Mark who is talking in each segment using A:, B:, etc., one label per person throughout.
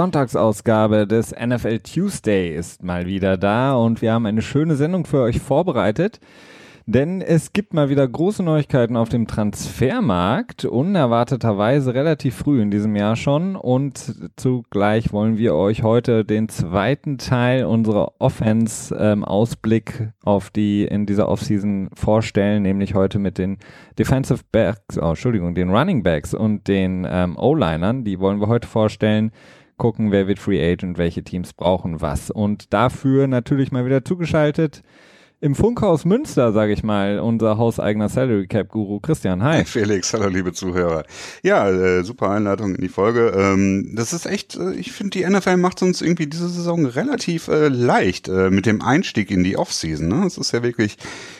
A: Sonntagsausgabe des NFL Tuesday ist mal wieder da und wir haben eine schöne Sendung für euch vorbereitet. Denn es gibt mal wieder große Neuigkeiten auf dem Transfermarkt, unerwarteterweise relativ früh in diesem Jahr schon. Und zugleich wollen wir euch heute den zweiten Teil unserer Offense-Ausblick ähm, auf die in dieser Offseason vorstellen, nämlich heute mit den Defensive Backs, oh, Entschuldigung, den Running Backs und den ähm, O-Linern. Die wollen wir heute vorstellen gucken, wer wird Free Agent, welche Teams brauchen was. Und dafür natürlich mal wieder zugeschaltet im Funkhaus Münster, sage ich mal, unser hauseigener Salary Cap Guru Christian. Hi.
B: Felix, hallo liebe Zuhörer. Ja, äh, super Einladung in die Folge. Ähm, das ist echt, äh, ich finde, die NFL macht uns irgendwie diese Saison relativ äh, leicht äh, mit dem Einstieg in die Offseason. Ne? Es ist ja wirklich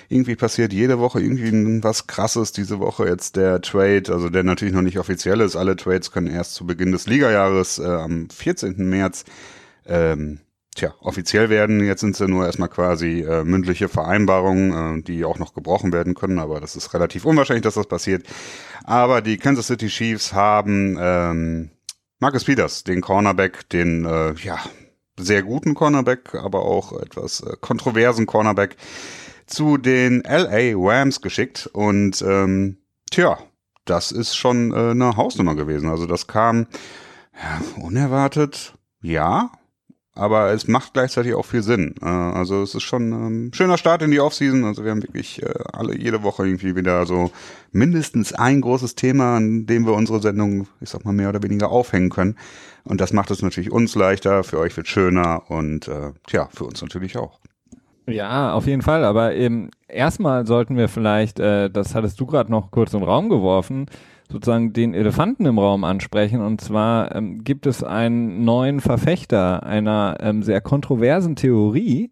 B: irgendwie passiert jede Woche irgendwie was krasses. Diese Woche jetzt der Trade, also der natürlich noch nicht offiziell ist. Alle Trades können erst zu Beginn des Ligajahres äh, am 14. März ähm, tja, offiziell werden. Jetzt sind sie nur erstmal quasi äh, mündliche Vereinbarungen, äh, die auch noch gebrochen werden können, aber das ist relativ unwahrscheinlich, dass das passiert. Aber die Kansas City Chiefs haben ähm, Marcus Peters, den Cornerback, den äh, ja sehr guten Cornerback, aber auch etwas äh, kontroversen Cornerback zu den LA Rams geschickt und ähm, tja, das ist schon äh, eine Hausnummer gewesen. Also das kam ja, unerwartet, ja, aber es macht gleichzeitig auch viel Sinn. Äh, also es ist schon ein ähm, schöner Start in die Offseason. Also wir haben wirklich äh, alle jede Woche irgendwie wieder so mindestens ein großes Thema, an dem wir unsere Sendung, ich sag mal, mehr oder weniger aufhängen können. Und das macht es natürlich uns leichter, für euch wird schöner und äh, tja, für uns natürlich auch.
A: Ja, auf jeden Fall. Aber eben erstmal sollten wir vielleicht, äh, das hattest du gerade noch kurz den Raum geworfen, sozusagen den Elefanten im Raum ansprechen. Und zwar ähm, gibt es einen neuen Verfechter einer ähm, sehr kontroversen Theorie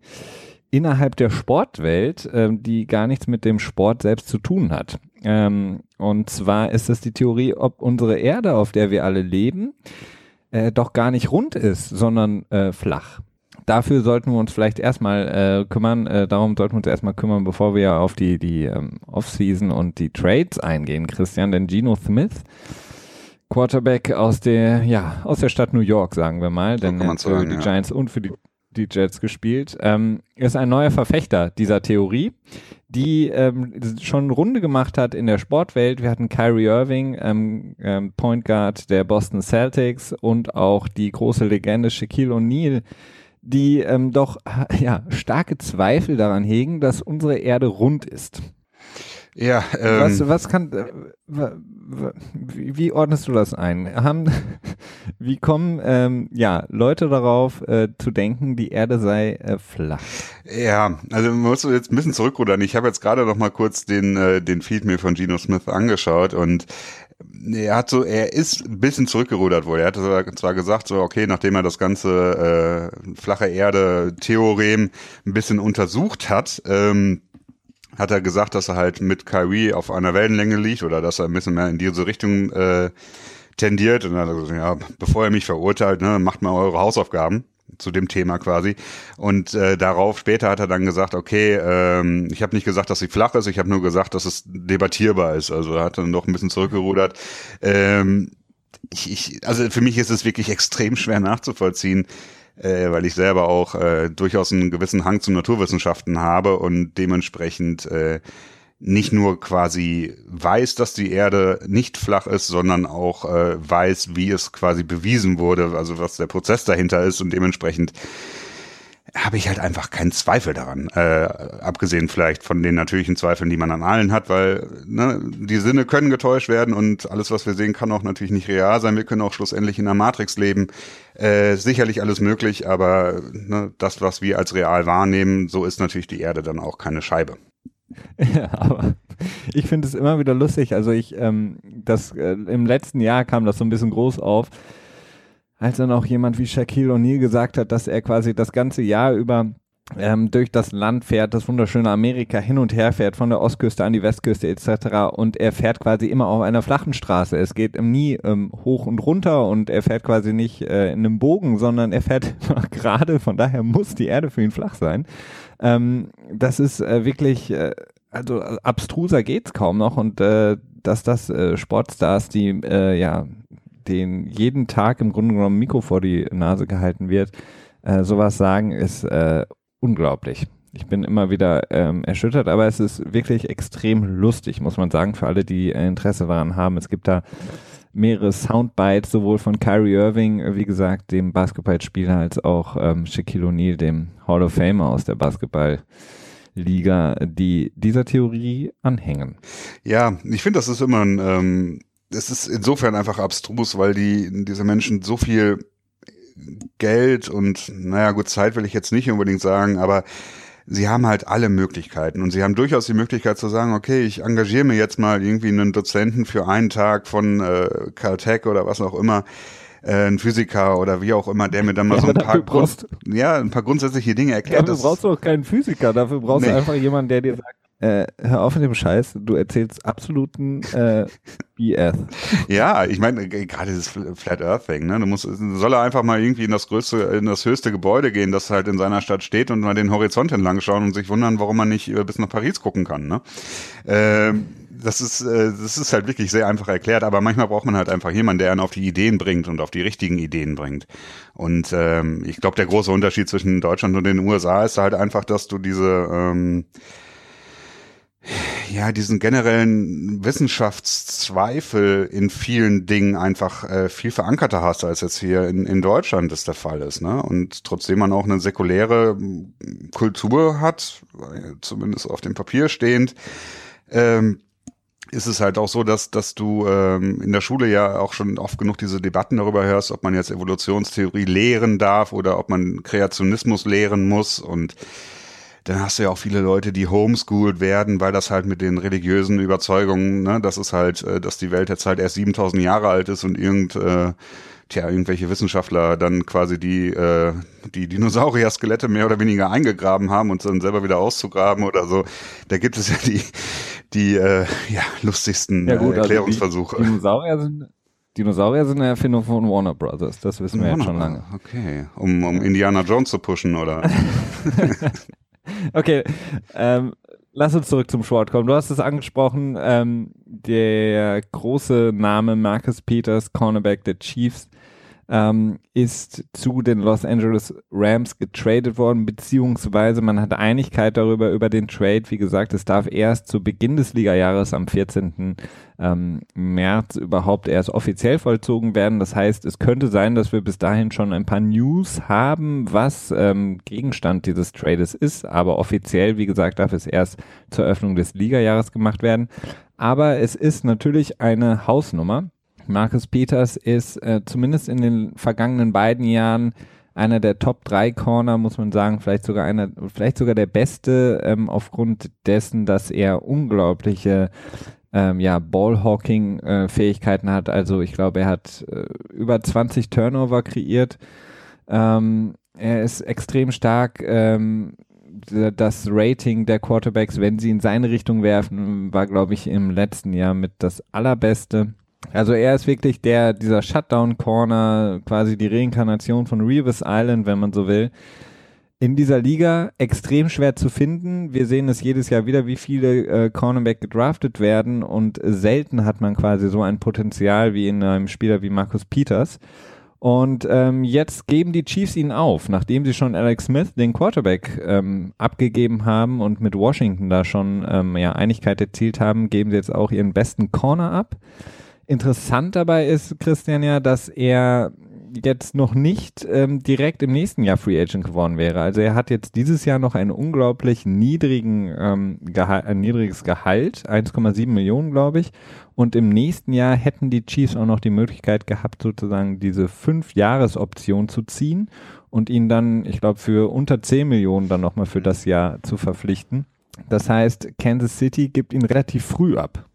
A: innerhalb der Sportwelt, ähm, die gar nichts mit dem Sport selbst zu tun hat. Ähm, und zwar ist es die Theorie, ob unsere Erde, auf der wir alle leben, äh, doch gar nicht rund ist, sondern äh, flach dafür sollten wir uns vielleicht erstmal äh, kümmern, äh, darum sollten wir uns erstmal kümmern, bevor wir auf die, die ähm, Offseason und die Trades eingehen, Christian, denn Geno Smith, Quarterback aus der, ja, aus der Stadt New York, sagen wir mal, denn er hat für die ja. Giants und für die, die Jets gespielt, ähm, ist ein neuer Verfechter dieser Theorie, die ähm, schon Runde gemacht hat in der Sportwelt. Wir hatten Kyrie Irving, ähm, ähm, Point Guard der Boston Celtics und auch die große Legende Shaquille O'Neal, die ähm, doch ja, starke Zweifel daran hegen, dass unsere Erde rund ist.
B: Ja,
A: ähm, was, was kann, äh, wie, ordnest du das ein? Haben, wie kommen ähm, ja Leute darauf äh, zu denken, die Erde sei äh, flach?
B: Ja, also man muss jetzt ein bisschen zurückrudern. Ich habe jetzt gerade noch mal kurz den äh, den Feed mir von Geno Smith angeschaut und er hat so, er ist ein bisschen zurückgerudert wohl. Er hatte zwar gesagt, so okay, nachdem er das ganze äh, flache Erde-Theorem ein bisschen untersucht hat, ähm, hat er gesagt, dass er halt mit Kyrie auf einer Wellenlänge liegt oder dass er ein bisschen mehr in diese Richtung äh, tendiert. Und dann hat er gesagt, ja, bevor er mich verurteilt, ne, macht mal eure Hausaufgaben zu dem Thema quasi. Und äh, darauf später hat er dann gesagt, okay, ähm, ich habe nicht gesagt, dass sie flach ist, ich habe nur gesagt, dass es debattierbar ist. Also er hat dann doch ein bisschen zurückgerudert. Ähm, ich, ich, also für mich ist es wirklich extrem schwer nachzuvollziehen, äh, weil ich selber auch äh, durchaus einen gewissen Hang zu Naturwissenschaften habe und dementsprechend äh, nicht nur quasi weiß, dass die Erde nicht flach ist, sondern auch äh, weiß, wie es quasi bewiesen wurde, also was der Prozess dahinter ist und dementsprechend habe ich halt einfach keinen Zweifel daran, äh, abgesehen vielleicht von den natürlichen Zweifeln, die man an allen hat, weil ne, die Sinne können getäuscht werden und alles, was wir sehen, kann auch natürlich nicht real sein. Wir können auch schlussendlich in der Matrix leben. Äh, sicherlich alles möglich, aber ne, das, was wir als real wahrnehmen, so ist natürlich die Erde dann auch keine Scheibe.
A: Ja, aber ich finde es immer wieder lustig. Also ich, ähm, das äh, im letzten Jahr kam das so ein bisschen groß auf, als dann auch jemand wie Shaquille O'Neal gesagt hat, dass er quasi das ganze Jahr über ähm, durch das Land fährt, das wunderschöne Amerika hin und her fährt, von der Ostküste an die Westküste etc. Und er fährt quasi immer auf einer flachen Straße. Es geht nie ähm, hoch und runter und er fährt quasi nicht äh, in einem Bogen, sondern er fährt gerade. Von daher muss die Erde für ihn flach sein. Ähm, das ist äh, wirklich, äh, also abstruser geht's kaum noch und äh, dass das äh, Sportstars, die äh, ja den jeden Tag im Grunde genommen Mikro vor die Nase gehalten wird, äh, sowas sagen, ist äh, unglaublich. Ich bin immer wieder ähm, erschüttert, aber es ist wirklich extrem lustig, muss man sagen, für alle, die äh, Interesse daran haben. Es gibt da mehrere Soundbites, sowohl von Kyrie Irving, wie gesagt, dem Basketballspieler, als auch ähm, Shaquille O'Neal, dem Hall of Famer aus der Basketballliga, die dieser Theorie anhängen.
B: Ja, ich finde, das ist immer ein, ähm, es ist insofern einfach abstrus, weil die, diese Menschen so viel Geld und, naja, gut, Zeit will ich jetzt nicht unbedingt sagen, aber sie haben halt alle Möglichkeiten und sie haben durchaus die Möglichkeit zu sagen, okay, ich engagiere mir jetzt mal irgendwie einen Dozenten für einen Tag von äh, Caltech oder was auch immer, äh, ein Physiker oder wie auch immer, der mir dann mal ja, so ein paar, Grund, ja, ein paar grundsätzliche Dinge erklärt.
A: Dafür brauchst du auch keinen Physiker, dafür brauchst nee. du einfach jemanden, der dir sagt, äh, hör auf mit dem Scheiß, du erzählst absoluten äh, BS.
B: Ja, ich meine, gerade dieses Flat Earth Thing, ne? Du musst, soll er einfach mal irgendwie in das größte, in das höchste Gebäude gehen, das halt in seiner Stadt steht und mal den Horizont entlang schauen und sich wundern, warum man nicht äh, bis nach Paris gucken kann, ne? Ähm, das ist, äh, das ist halt wirklich sehr einfach erklärt, aber manchmal braucht man halt einfach jemanden, der einen auf die Ideen bringt und auf die richtigen Ideen bringt. Und ähm, ich glaube, der große Unterschied zwischen Deutschland und den USA ist halt einfach, dass du diese ähm, ja, diesen generellen Wissenschaftszweifel in vielen Dingen einfach äh, viel verankerter hast, als jetzt hier in, in Deutschland das der Fall ist. Ne? Und trotzdem man auch eine säkuläre Kultur hat, zumindest auf dem Papier stehend, ähm, ist es halt auch so, dass, dass du ähm, in der Schule ja auch schon oft genug diese Debatten darüber hörst, ob man jetzt Evolutionstheorie lehren darf oder ob man Kreationismus lehren muss und dann hast du ja auch viele Leute, die homeschooled werden, weil das halt mit den religiösen Überzeugungen, ne, das ist halt, äh, dass die Welt jetzt halt erst 7000 Jahre alt ist und irgend, äh, tja, irgendwelche Wissenschaftler dann quasi die, äh, die Dinosaurier-Skelette mehr oder weniger eingegraben haben und dann selber wieder auszugraben oder so. Da gibt es ja die, die äh, ja, lustigsten
A: ja gut,
B: äh, Erklärungsversuche.
A: Also Dinosaurier sind Dinosaurier sind eine Erfindung von Warner Brothers, das wissen wir Warner, jetzt schon lange.
B: Okay, um, um Indiana Jones zu pushen, oder?
A: okay, ähm, lass uns zurück zum Sport kommen. Du hast es angesprochen, ähm, der große Name Marcus Peters, Cornerback der Chiefs, ähm, ist zu den Los Angeles Rams getradet worden, beziehungsweise man hat Einigkeit darüber, über den Trade. Wie gesagt, es darf erst zu Beginn des Ligajahres am 14. Ähm, März überhaupt erst offiziell vollzogen werden. Das heißt, es könnte sein, dass wir bis dahin schon ein paar News haben, was ähm, Gegenstand dieses Trades ist, aber offiziell, wie gesagt, darf es erst zur Eröffnung des Ligajahres gemacht werden. Aber es ist natürlich eine Hausnummer Marcus Peters ist äh, zumindest in den vergangenen beiden Jahren einer der Top 3 Corner, muss man sagen, vielleicht sogar einer, vielleicht sogar der beste, ähm, aufgrund dessen, dass er unglaubliche ähm, ja, Ballhawking-Fähigkeiten äh, hat. Also ich glaube, er hat äh, über 20 Turnover kreiert. Ähm, er ist extrem stark. Ähm, das Rating der Quarterbacks, wenn sie in seine Richtung werfen, war, glaube ich, im letzten Jahr mit das allerbeste. Also er ist wirklich der, dieser Shutdown-Corner, quasi die Reinkarnation von Reeves Island, wenn man so will. In dieser Liga extrem schwer zu finden. Wir sehen es jedes Jahr wieder, wie viele äh, Cornerback gedraftet werden und selten hat man quasi so ein Potenzial wie in einem Spieler wie Marcus Peters. Und ähm, jetzt geben die Chiefs ihn auf, nachdem sie schon Alex Smith, den Quarterback, ähm, abgegeben haben und mit Washington da schon ähm, ja, Einigkeit erzielt haben, geben sie jetzt auch ihren besten Corner ab. Interessant dabei ist, Christian, ja, dass er jetzt noch nicht ähm, direkt im nächsten Jahr Free Agent geworden wäre. Also er hat jetzt dieses Jahr noch einen unglaublich niedrigen ähm, Gehalt, ein niedriges Gehalt, 1,7 Millionen, glaube ich. Und im nächsten Jahr hätten die Chiefs auch noch die Möglichkeit gehabt, sozusagen diese fünf Jahresoption zu ziehen und ihn dann, ich glaube, für unter 10 Millionen dann nochmal für das Jahr zu verpflichten. Das heißt, Kansas City gibt ihn relativ früh ab.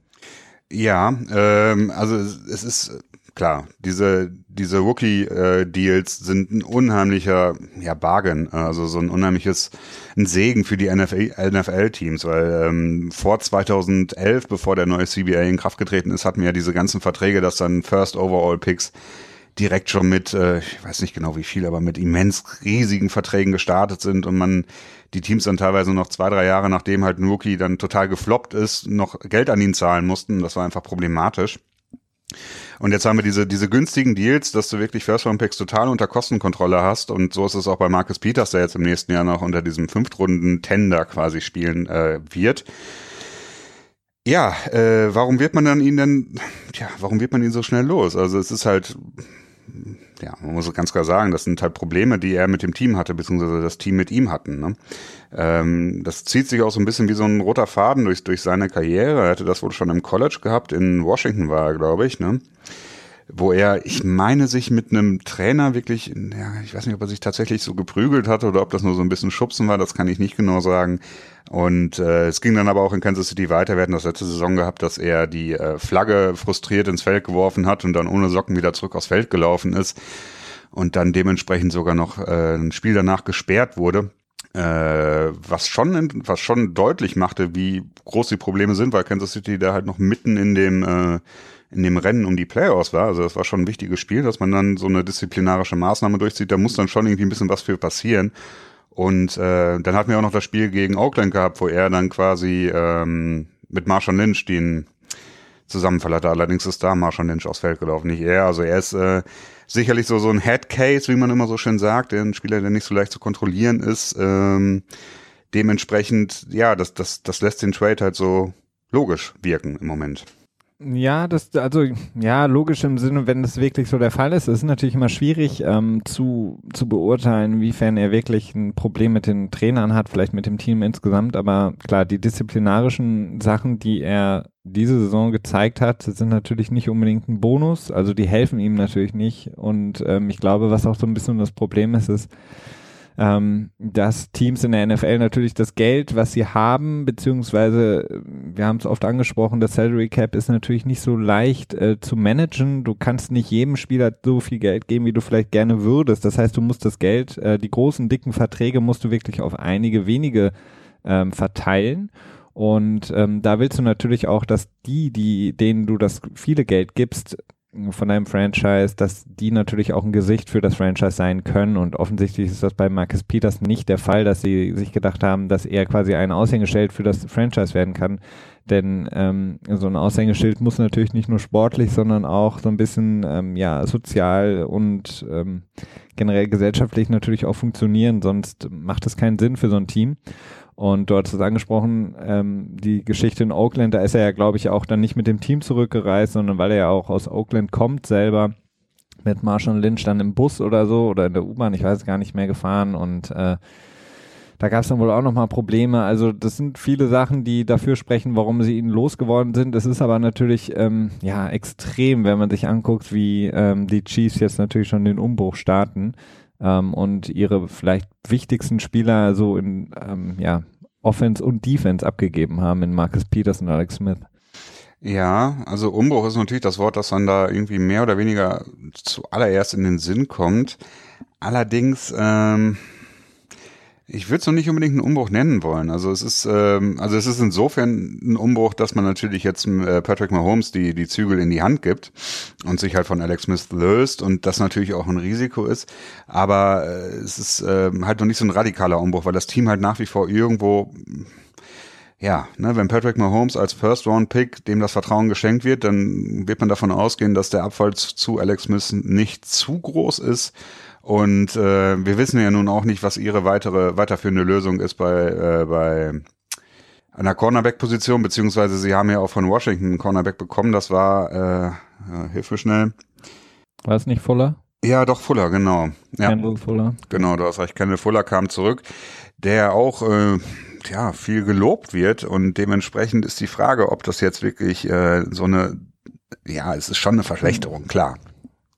B: Ja, ähm, also es ist klar, diese, diese Rookie-Deals sind ein unheimlicher ja, Bargain, also so ein unheimliches ein Segen für die NFL-Teams, weil ähm, vor 2011, bevor der neue CBA in Kraft getreten ist, hatten wir ja diese ganzen Verträge, dass dann First Overall Picks direkt schon mit, äh, ich weiß nicht genau wie viel, aber mit immens riesigen Verträgen gestartet sind und man die Teams dann teilweise noch zwei, drei Jahre, nachdem halt Rookie dann total gefloppt ist, noch Geld an ihn zahlen mussten. Das war einfach problematisch. Und jetzt haben wir diese, diese günstigen Deals, dass du wirklich First-Round-Picks total unter Kostenkontrolle hast. Und so ist es auch bei Marcus Peters, der jetzt im nächsten Jahr noch unter diesem Fünftrunden-Tender quasi spielen äh, wird. Ja, äh, warum wird man dann ihn denn, ja, warum wird man ihn so schnell los? Also es ist halt, ja, man muss ganz klar sagen, das sind halt Probleme, die er mit dem Team hatte, beziehungsweise das Team mit ihm hatten. Ne? Ähm, das zieht sich auch so ein bisschen wie so ein roter Faden durch, durch seine Karriere. Er hatte das wohl schon im College gehabt, in Washington war er, glaube ich, ne? Wo er, ich meine, sich mit einem Trainer wirklich, ja, ich weiß nicht, ob er sich tatsächlich so geprügelt hatte oder ob das nur so ein bisschen Schubsen war, das kann ich nicht genau sagen. Und äh, es ging dann aber auch in Kansas City weiter. Wir hatten das letzte Saison gehabt, dass er die äh, Flagge frustriert ins Feld geworfen hat und dann ohne Socken wieder zurück aufs Feld gelaufen ist und dann dementsprechend sogar noch äh, ein Spiel danach gesperrt wurde. Äh, was schon was schon deutlich machte, wie groß die Probleme sind, weil Kansas City da halt noch mitten in dem äh, in dem Rennen um die Playoffs war. Also das war schon ein wichtiges Spiel, dass man dann so eine disziplinarische Maßnahme durchzieht. Da muss dann schon irgendwie ein bisschen was für passieren. Und äh, dann hatten wir auch noch das Spiel gegen Oakland gehabt, wo er dann quasi ähm, mit Marshall Lynch den Zusammenfall hatte. Allerdings ist da Marshall Lynch aufs Feld gelaufen, nicht er. Also er ist äh, sicherlich so so ein Headcase, wie man immer so schön sagt, ein Spieler, der nicht so leicht zu kontrollieren ist. Ähm, dementsprechend, ja, das, das, das lässt den Trade halt so logisch wirken im Moment.
A: Ja, das, also, ja, logisch im Sinne, wenn das wirklich so der Fall ist, ist natürlich immer schwierig ähm, zu, zu beurteilen, inwiefern er wirklich ein Problem mit den Trainern hat, vielleicht mit dem Team insgesamt, aber klar, die disziplinarischen Sachen, die er diese Saison gezeigt hat, sind natürlich nicht unbedingt ein Bonus, also die helfen ihm natürlich nicht. Und ähm, ich glaube, was auch so ein bisschen das Problem ist, ist, ähm, dass Teams in der NFL natürlich das Geld, was sie haben, beziehungsweise, wir haben es oft angesprochen, das Salary Cap ist natürlich nicht so leicht äh, zu managen. Du kannst nicht jedem Spieler so viel Geld geben, wie du vielleicht gerne würdest. Das heißt, du musst das Geld, äh, die großen, dicken Verträge musst du wirklich auf einige wenige ähm, verteilen. Und ähm, da willst du natürlich auch, dass die, die, denen du das viele Geld gibst, von einem Franchise, dass die natürlich auch ein Gesicht für das Franchise sein können. Und offensichtlich ist das bei Marcus Peters nicht der Fall, dass sie sich gedacht haben, dass er quasi ein Aushängeschild für das Franchise werden kann, denn ähm, so ein Aushängeschild muss natürlich nicht nur sportlich, sondern auch so ein bisschen ähm, ja sozial und ähm, generell gesellschaftlich natürlich auch funktionieren, sonst macht es keinen Sinn für so ein Team. Und du hast es angesprochen, ähm, die Geschichte in Oakland, da ist er ja, glaube ich, auch dann nicht mit dem Team zurückgereist, sondern weil er ja auch aus Oakland kommt selber mit Marshall Lynch dann im Bus oder so oder in der U-Bahn, ich weiß gar nicht mehr gefahren und äh, da gab es dann wohl auch nochmal Probleme. Also das sind viele Sachen, die dafür sprechen, warum sie ihn losgeworden sind. Es ist aber natürlich ähm, ja extrem, wenn man sich anguckt, wie ähm, die Chiefs jetzt natürlich schon den Umbruch starten ähm, und ihre vielleicht wichtigsten Spieler so in ähm, ja, Offense und Defense abgegeben haben in Marcus Peters und Alex Smith.
B: Ja, also Umbruch ist natürlich das Wort, das dann da irgendwie mehr oder weniger zuallererst in den Sinn kommt. Allerdings, ähm, ich würde es noch nicht unbedingt einen Umbruch nennen wollen. Also es ist, ähm, also es ist insofern ein Umbruch, dass man natürlich jetzt äh, Patrick Mahomes die die Zügel in die Hand gibt und sich halt von Alex Smith löst und das natürlich auch ein Risiko ist. Aber äh, es ist äh, halt noch nicht so ein radikaler Umbruch, weil das Team halt nach wie vor irgendwo ja, ne, wenn Patrick Mahomes als First-Round-Pick dem das Vertrauen geschenkt wird, dann wird man davon ausgehen, dass der Abfall zu Alex Smith nicht zu groß ist und äh, wir wissen ja nun auch nicht, was ihre weitere weiterführende Lösung ist bei, äh, bei einer Cornerback-Position, beziehungsweise sie haben ja auch von Washington einen Cornerback bekommen. Das war, äh, hilf mir schnell.
A: War es nicht Fuller?
B: Ja, doch Fuller, genau. Ja.
A: Kendall Fuller.
B: Genau, du hast recht. Kendall Fuller kam zurück, der auch äh, ja viel gelobt wird und dementsprechend ist die Frage, ob das jetzt wirklich äh, so eine, ja, es ist schon eine Verschlechterung, klar.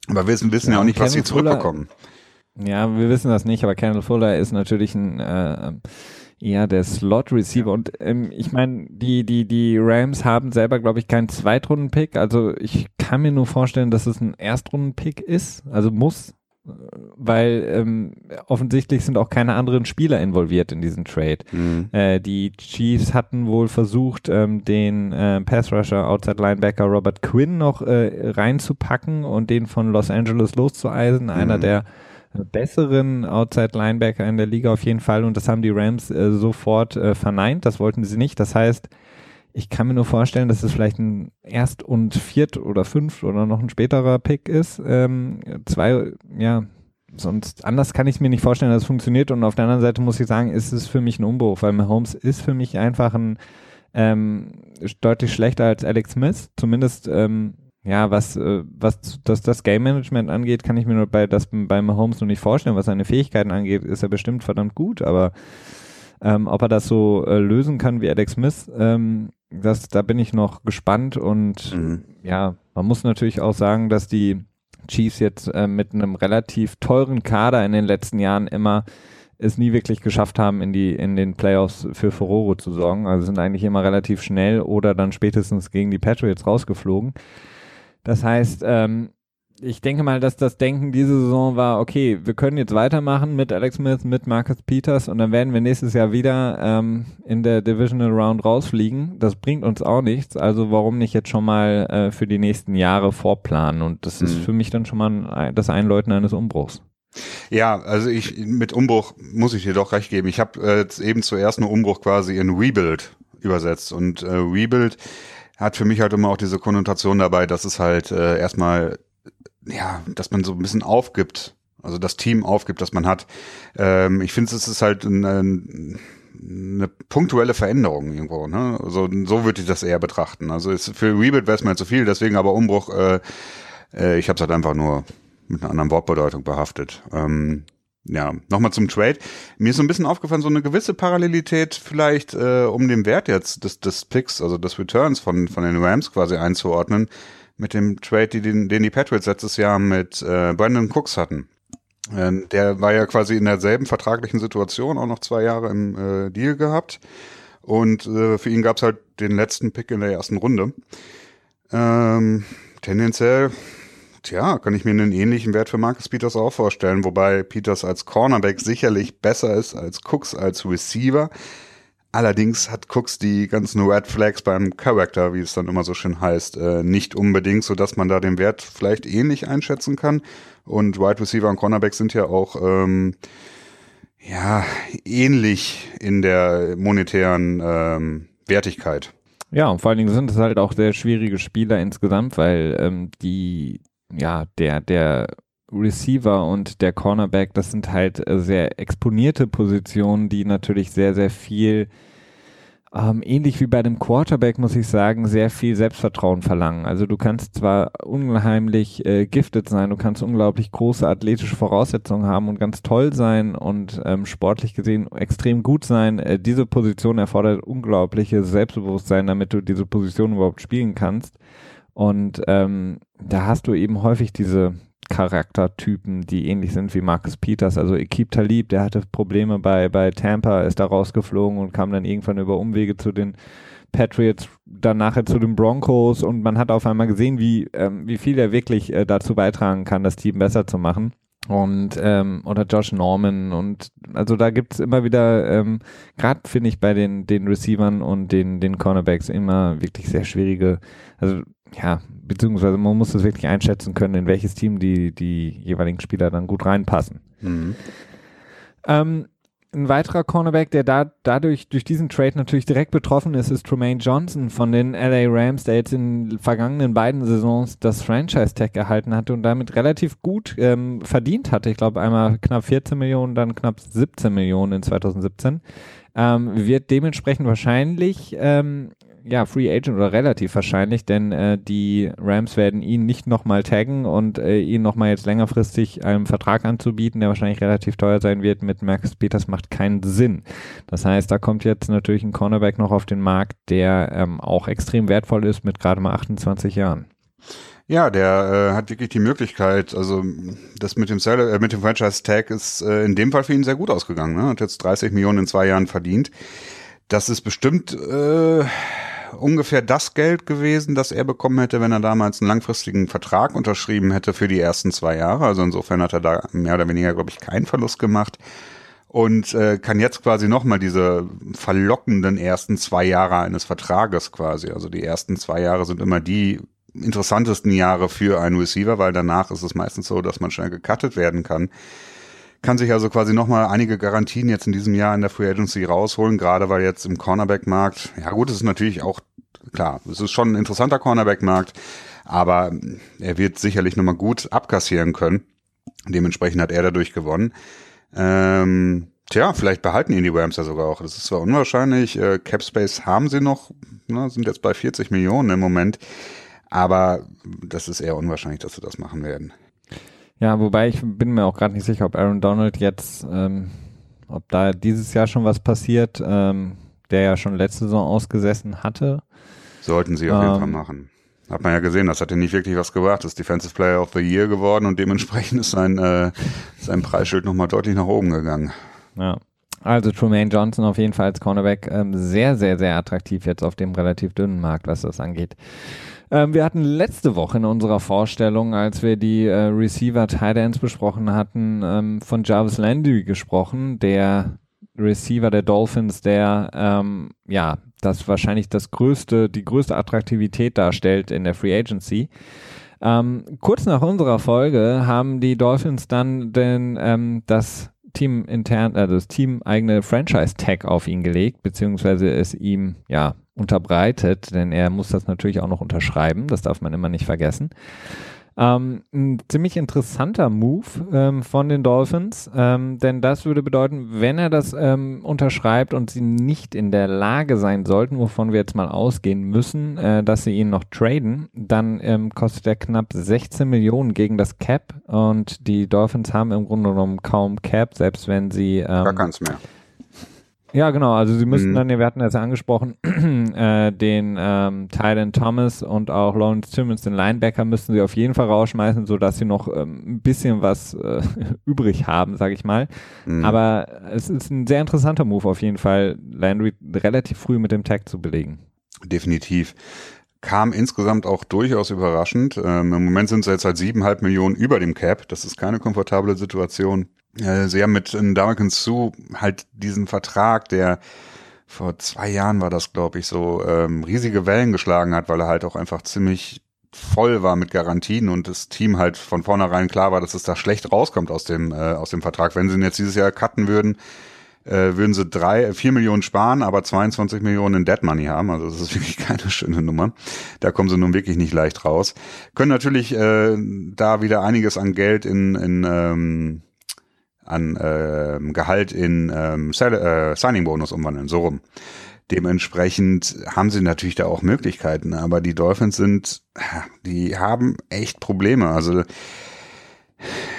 B: Aber wir wissen, wissen ja, ja auch nicht, was sie zurückbekommen. Fuller
A: ja, wir wissen das nicht, aber Kendall Fuller ist natürlich ein äh, eher der Slot-Receiver. Und ähm, ich meine, die, die, die Rams haben selber, glaube ich, keinen Zweitrunden-Pick. Also ich kann mir nur vorstellen, dass es ein Erstrunden-Pick ist. Also muss, weil ähm, offensichtlich sind auch keine anderen Spieler involviert in diesen Trade. Mhm. Äh, die Chiefs hatten wohl versucht, ähm, den äh, Pass-Rusher, Outside-Linebacker Robert Quinn noch äh, reinzupacken und den von Los Angeles loszueisen. Mhm. Einer der besseren Outside Linebacker in der Liga auf jeden Fall und das haben die Rams äh, sofort äh, verneint, das wollten sie nicht. Das heißt, Ich kann mir nur vorstellen, dass es vielleicht ein Erst- und Viert- oder Fünft- oder noch ein späterer Pick ist. Ähm, zwei, ja, sonst anders kann ich mir nicht vorstellen, dass es funktioniert. Und auf der anderen Seite muss ich sagen, ist es für mich ein Umbruch, weil Mahomes ist für mich einfach ein ähm, deutlich schlechter als Alex Smith. Zumindest ähm, ja, was, äh, was das, das Game Management angeht, kann ich mir nur bei, das bei Mahomes noch nicht vorstellen. Was seine Fähigkeiten angeht, ist er bestimmt verdammt gut, aber ähm, ob er das so äh, lösen kann wie Alex Smith, ähm, das, da bin ich noch gespannt und mhm. ja, man muss natürlich auch sagen, dass die Chiefs jetzt äh, mit einem relativ teuren Kader in den letzten Jahren immer es nie wirklich geschafft haben, in die in den Playoffs für Furore zu sorgen. Also sind eigentlich immer relativ schnell oder dann spätestens gegen die Patriots rausgeflogen. Das heißt, ähm, ich denke mal, dass das Denken diese Saison war, okay, wir können jetzt weitermachen mit Alex Smith, mit Marcus Peters und dann werden wir nächstes Jahr wieder ähm, in der Divisional Round rausfliegen. Das bringt uns auch nichts. Also warum nicht jetzt schon mal äh, für die nächsten Jahre vorplanen? Und das mhm. ist für mich dann schon mal ein, das Einläuten eines Umbruchs.
B: Ja, also ich mit Umbruch muss ich dir doch recht geben. Ich habe äh, jetzt eben zuerst nur Umbruch quasi in Rebuild übersetzt und äh, Rebuild hat für mich halt immer auch diese Konnotation dabei, dass es halt äh, erstmal ja, dass man so ein bisschen aufgibt, also das Team aufgibt, das man hat. Ähm, ich finde, es ist halt eine, eine punktuelle Veränderung irgendwo. Ne? Also, so würde ich das eher betrachten. Also ist, für Rebuild wäre es mir zu viel, deswegen aber Umbruch, äh, äh, ich habe es halt einfach nur mit einer anderen Wortbedeutung behaftet. Ähm, ja, nochmal zum Trade. Mir ist so ein bisschen aufgefallen, so eine gewisse Parallelität vielleicht, äh, um den Wert jetzt des, des Picks, also des Returns von, von den Rams quasi einzuordnen mit dem Trade, die, den, den die Patriots letztes Jahr mit äh, Brandon Cooks hatten. Äh, der war ja quasi in derselben vertraglichen Situation, auch noch zwei Jahre im äh, Deal gehabt. Und äh, für ihn gab es halt den letzten Pick in der ersten Runde. Ähm, tendenziell, tja, kann ich mir einen ähnlichen Wert für Marcus Peters auch vorstellen, wobei Peters als Cornerback sicherlich besser ist als Cooks als Receiver. Allerdings hat Cooks die ganzen Red Flags beim Character, wie es dann immer so schön heißt, äh, nicht unbedingt, so dass man da den Wert vielleicht ähnlich einschätzen kann. Und Wide Receiver und Cornerback sind ja auch ähm, ja ähnlich in der monetären ähm, Wertigkeit.
A: Ja, und vor allen Dingen sind es halt auch sehr schwierige Spieler insgesamt, weil ähm, die ja der der Receiver und der Cornerback, das sind halt äh, sehr exponierte Positionen, die natürlich sehr, sehr viel, ähm, ähnlich wie bei dem Quarterback, muss ich sagen, sehr viel Selbstvertrauen verlangen. Also du kannst zwar unheimlich äh, gifted sein, du kannst unglaublich große athletische Voraussetzungen haben und ganz toll sein und ähm, sportlich gesehen extrem gut sein. Äh, diese Position erfordert unglaubliches Selbstbewusstsein, damit du diese Position überhaupt spielen kannst. Und ähm, da hast du eben häufig diese Charaktertypen, die ähnlich sind wie Marcus Peters. Also Ekip Talib, der hatte Probleme bei, bei Tampa, ist da rausgeflogen und kam dann irgendwann über Umwege zu den Patriots, dann nachher zu den Broncos und man hat auf einmal gesehen, wie, ähm, wie viel er wirklich äh, dazu beitragen kann, das Team besser zu machen. Und ähm, oder Josh Norman und also da gibt's immer wieder, ähm, gerade finde ich bei den, den Receivern und den, den Cornerbacks immer wirklich sehr schwierige, also ja, beziehungsweise man muss es wirklich einschätzen können, in welches Team die, die jeweiligen Spieler dann gut reinpassen. Mhm. Ähm, ein weiterer Cornerback, der da dadurch durch diesen Trade natürlich direkt betroffen ist, ist Tremaine Johnson von den LA Rams, der jetzt in den vergangenen beiden Saisons das Franchise-Tag erhalten hatte und damit relativ gut ähm, verdient hatte. Ich glaube einmal knapp 14 Millionen, dann knapp 17 Millionen in 2017. Ähm, wird dementsprechend wahrscheinlich ähm, ja, Free Agent oder relativ wahrscheinlich, denn äh, die Rams werden ihn nicht nochmal taggen und äh, ihn nochmal jetzt längerfristig einen Vertrag anzubieten, der wahrscheinlich relativ teuer sein wird mit Marcus Peters, macht keinen Sinn. Das heißt, da kommt jetzt natürlich ein Cornerback noch auf den Markt, der ähm, auch extrem wertvoll ist mit gerade mal 28 Jahren.
B: Ja, der äh, hat wirklich die Möglichkeit, also das mit dem Sal äh, mit dem Franchise Tag ist äh, in dem Fall für ihn sehr gut ausgegangen. Ne? Hat jetzt 30 Millionen in zwei Jahren verdient. Das ist bestimmt äh, ungefähr das Geld gewesen, das er bekommen hätte, wenn er damals einen langfristigen Vertrag unterschrieben hätte für die ersten zwei Jahre. Also insofern hat er da mehr oder weniger, glaube ich, keinen Verlust gemacht und äh, kann jetzt quasi nochmal diese verlockenden ersten zwei Jahre eines Vertrages quasi. Also die ersten zwei Jahre sind immer die interessantesten Jahre für einen Receiver, weil danach ist es meistens so, dass man schnell gecuttet werden kann kann sich also quasi nochmal einige Garantien jetzt in diesem Jahr in der Free Agency rausholen, gerade weil jetzt im Cornerback-Markt, ja gut, es ist natürlich auch, klar, es ist schon ein interessanter Cornerback-Markt, aber er wird sicherlich nochmal gut abkassieren können. Dementsprechend hat er dadurch gewonnen. Ähm, tja, vielleicht behalten ihn die Rams ja sogar auch. Das ist zwar unwahrscheinlich. Äh, Cap Space haben sie noch, ne, sind jetzt bei 40 Millionen im Moment. Aber das ist eher unwahrscheinlich, dass sie das machen werden.
A: Ja, wobei ich bin mir auch gerade nicht sicher, ob Aaron Donald jetzt, ähm, ob da dieses Jahr schon was passiert, ähm, der ja schon letzte Saison ausgesessen hatte.
B: Sollten sie auf jeden Fall ähm, machen. Hat man ja gesehen, das hat ja nicht wirklich was gebracht. Das ist Defensive Player of the Year geworden und dementsprechend ist sein, äh, sein Preisschild nochmal deutlich nach oben gegangen.
A: Ja. Also Trumaine Johnson auf jeden Fall als Cornerback ähm, sehr, sehr, sehr attraktiv jetzt auf dem relativ dünnen Markt, was das angeht. Ähm, wir hatten letzte Woche in unserer Vorstellung, als wir die äh, Receiver Tight Ends besprochen hatten, ähm, von Jarvis Landry gesprochen, der Receiver der Dolphins, der ähm, ja das wahrscheinlich das größte, die größte Attraktivität darstellt in der Free Agency. Ähm, kurz nach unserer Folge haben die Dolphins dann den, ähm, das Team intern, äh, das Team eigene Franchise Tag auf ihn gelegt, beziehungsweise es ihm ja unterbreitet, denn er muss das natürlich auch noch unterschreiben, das darf man immer nicht vergessen. Ähm, ein ziemlich interessanter Move ähm, von den Dolphins, ähm, denn das würde bedeuten, wenn er das ähm, unterschreibt und sie nicht in der Lage sein sollten, wovon wir jetzt mal ausgehen müssen, äh, dass sie ihn noch traden, dann ähm, kostet er knapp 16 Millionen gegen das Cap und die Dolphins haben im Grunde genommen kaum Cap, selbst wenn sie
B: ähm, gar keins mehr
A: ja, genau. Also sie müssten mhm. dann, wir hatten das ja angesprochen, äh, den ähm, Tylen Thomas und auch Lawrence Timmons, den Linebacker, müssten sie auf jeden Fall rausschmeißen, sodass sie noch ähm, ein bisschen was äh, übrig haben, sage ich mal. Mhm. Aber es ist ein sehr interessanter Move auf jeden Fall, Landry relativ früh mit dem Tag zu belegen.
B: Definitiv kam insgesamt auch durchaus überraschend. Ähm, Im Moment sind sie jetzt halt siebeneinhalb Millionen über dem Cap. Das ist keine komfortable Situation. Äh, sie haben mit Ndamukong Su halt diesen Vertrag, der vor zwei Jahren war das, glaube ich, so ähm, riesige Wellen geschlagen hat, weil er halt auch einfach ziemlich voll war mit Garantien und das Team halt von vornherein klar war, dass es da schlecht rauskommt aus dem äh, aus dem Vertrag. Wenn sie ihn jetzt dieses Jahr cutten würden, äh, würden sie drei, vier Millionen sparen, aber 22 Millionen in Dead Money haben. Also das ist wirklich keine schöne Nummer. Da kommen sie nun wirklich nicht leicht raus. Können natürlich äh, da wieder einiges an Geld in, in ähm, an äh, Gehalt in ähm, äh, Signing-Bonus umwandeln, so rum. Dementsprechend haben sie natürlich da auch Möglichkeiten, aber die Dolphins sind, die haben echt Probleme. Also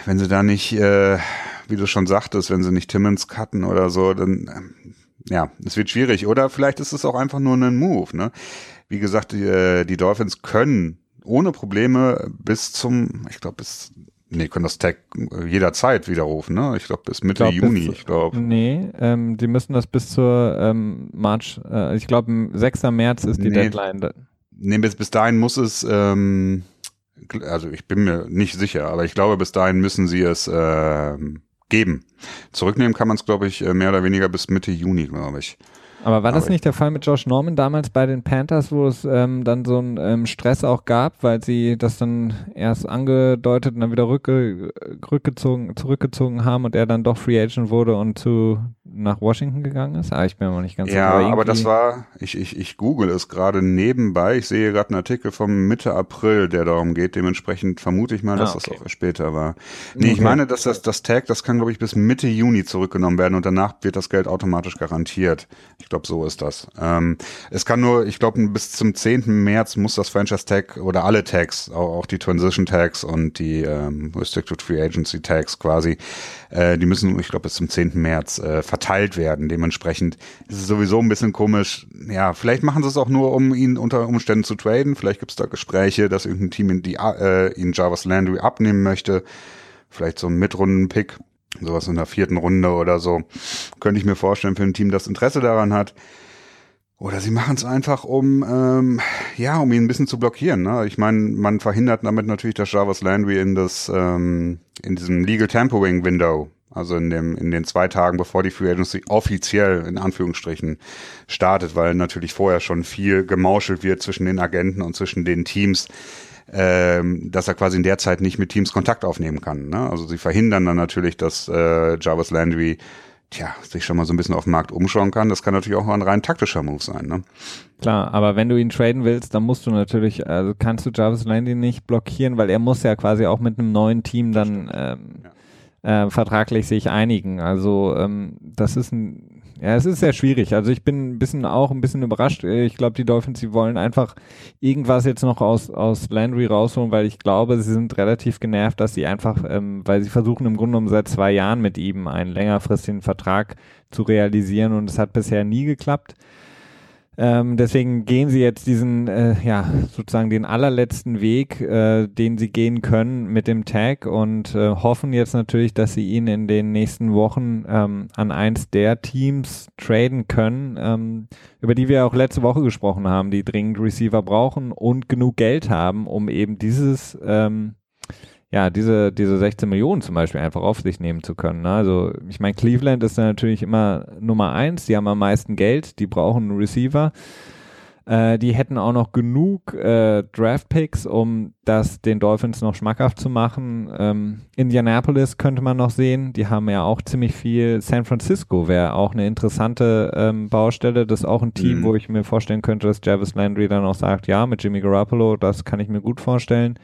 B: wenn sie da nicht, äh, wie du schon sagtest, wenn sie nicht Timmons cutten oder so, dann ähm, ja, es wird schwierig. Oder vielleicht ist es auch einfach nur ein Move. Ne? Wie gesagt, die, äh, die Dolphins können ohne Probleme bis zum, ich glaube, bis Nee, können das Tag jederzeit widerrufen, ne? Ich glaube bis Mitte ich glaub, Juni, bis, ich glaube.
A: Nee, ähm, die müssen das bis zur ähm, March, äh, ich glaube 6. März ist die nee, Deadline.
B: Nee, bis, bis dahin muss es, ähm, also ich bin mir nicht sicher, aber ich glaube, bis dahin müssen sie es äh, geben. Zurücknehmen kann man es, glaube ich, äh, mehr oder weniger bis Mitte Juni, glaube ich.
A: Aber war das Aber nicht der Fall mit Josh Norman damals bei den Panthers, wo es ähm, dann so einen ähm, Stress auch gab, weil sie das dann erst angedeutet und dann wieder rückge rückgezogen, zurückgezogen haben und er dann doch Free Agent wurde und zu nach Washington gegangen ist? Ah, ich bin mir nicht ganz
B: sicher. Ja, aber das war, ich, ich, ich google es gerade nebenbei. Ich sehe gerade einen Artikel vom Mitte April, der darum geht. Dementsprechend vermute ich mal, dass ah, okay. das auch später war. Nee, okay. ich meine, dass das, das Tag, das kann, glaube ich, bis Mitte Juni zurückgenommen werden und danach wird das Geld automatisch garantiert. Ich glaube, so ist das. Ähm, es kann nur, ich glaube, bis zum 10. März muss das Franchise Tag oder alle Tags, auch, auch die Transition Tags und die ähm, Restricted Free Agency Tags quasi, äh, die müssen, ich glaube, bis zum 10. März äh, verteilt werden. Dementsprechend ist es sowieso ein bisschen komisch. Ja, vielleicht machen sie es auch nur, um ihn unter Umständen zu traden. Vielleicht gibt es da Gespräche, dass irgendein Team in die, äh, ihn Jarvis Landry abnehmen möchte. Vielleicht so ein Mitrunden-Pick, sowas in der vierten Runde oder so. Könnte ich mir vorstellen für ein Team, das Interesse daran hat. Oder sie machen es einfach, um ähm, ja, um ihn ein bisschen zu blockieren. Ne? Ich meine, man verhindert damit natürlich, dass Jarvis Landry in das ähm, in diesem Legal Tampering Window, also in dem in den zwei Tagen, bevor die Free Agency offiziell in Anführungsstrichen startet, weil natürlich vorher schon viel gemauschelt wird zwischen den Agenten und zwischen den Teams. ähm, dass er quasi in der Zeit nicht mit Teams Kontakt aufnehmen kann. Ne? Also sie verhindern dann natürlich, dass äh, Jarvis Landry tja, sich schon mal so ein bisschen auf dem Markt umschauen kann. Das kann natürlich auch ein rein taktischer Move sein. Ne?
A: Klar, aber wenn du ihn traden willst, dann musst du natürlich, also kannst du Jarvis Landry nicht blockieren, weil er muss ja quasi auch mit einem neuen Team dann ähm, ja. äh, vertraglich sich einigen. Also ähm, das ist ein ja, es ist sehr schwierig. Also ich bin ein bisschen auch ein bisschen überrascht. Ich glaube, die Dolphins, sie wollen einfach irgendwas jetzt noch aus, aus Landry rausholen, weil ich glaube, sie sind relativ genervt, dass sie einfach, ähm, weil sie versuchen im Grunde genommen seit zwei Jahren mit ihm einen längerfristigen Vertrag zu realisieren und es hat bisher nie geklappt. Ähm, deswegen gehen sie jetzt diesen, äh, ja, sozusagen den allerletzten Weg, äh, den sie gehen können mit dem Tag und äh, hoffen jetzt natürlich, dass sie ihn in den nächsten Wochen ähm, an eins der Teams traden können, ähm, über die wir auch letzte Woche gesprochen haben, die dringend Receiver brauchen und genug Geld haben, um eben dieses ähm, ja, diese, diese 16 Millionen zum Beispiel einfach auf sich nehmen zu können. Ne? Also ich meine, Cleveland ist da natürlich immer Nummer eins, die haben am meisten Geld, die brauchen einen Receiver. Äh, die hätten auch noch genug äh, Draft-Picks, um das den Dolphins noch schmackhaft zu machen. Ähm, Indianapolis könnte man noch sehen, die haben ja auch ziemlich viel. San Francisco wäre auch eine interessante ähm, Baustelle. Das ist auch ein Team, mhm. wo ich mir vorstellen könnte, dass Jarvis Landry dann auch sagt, ja, mit Jimmy Garoppolo, das kann ich mir gut vorstellen.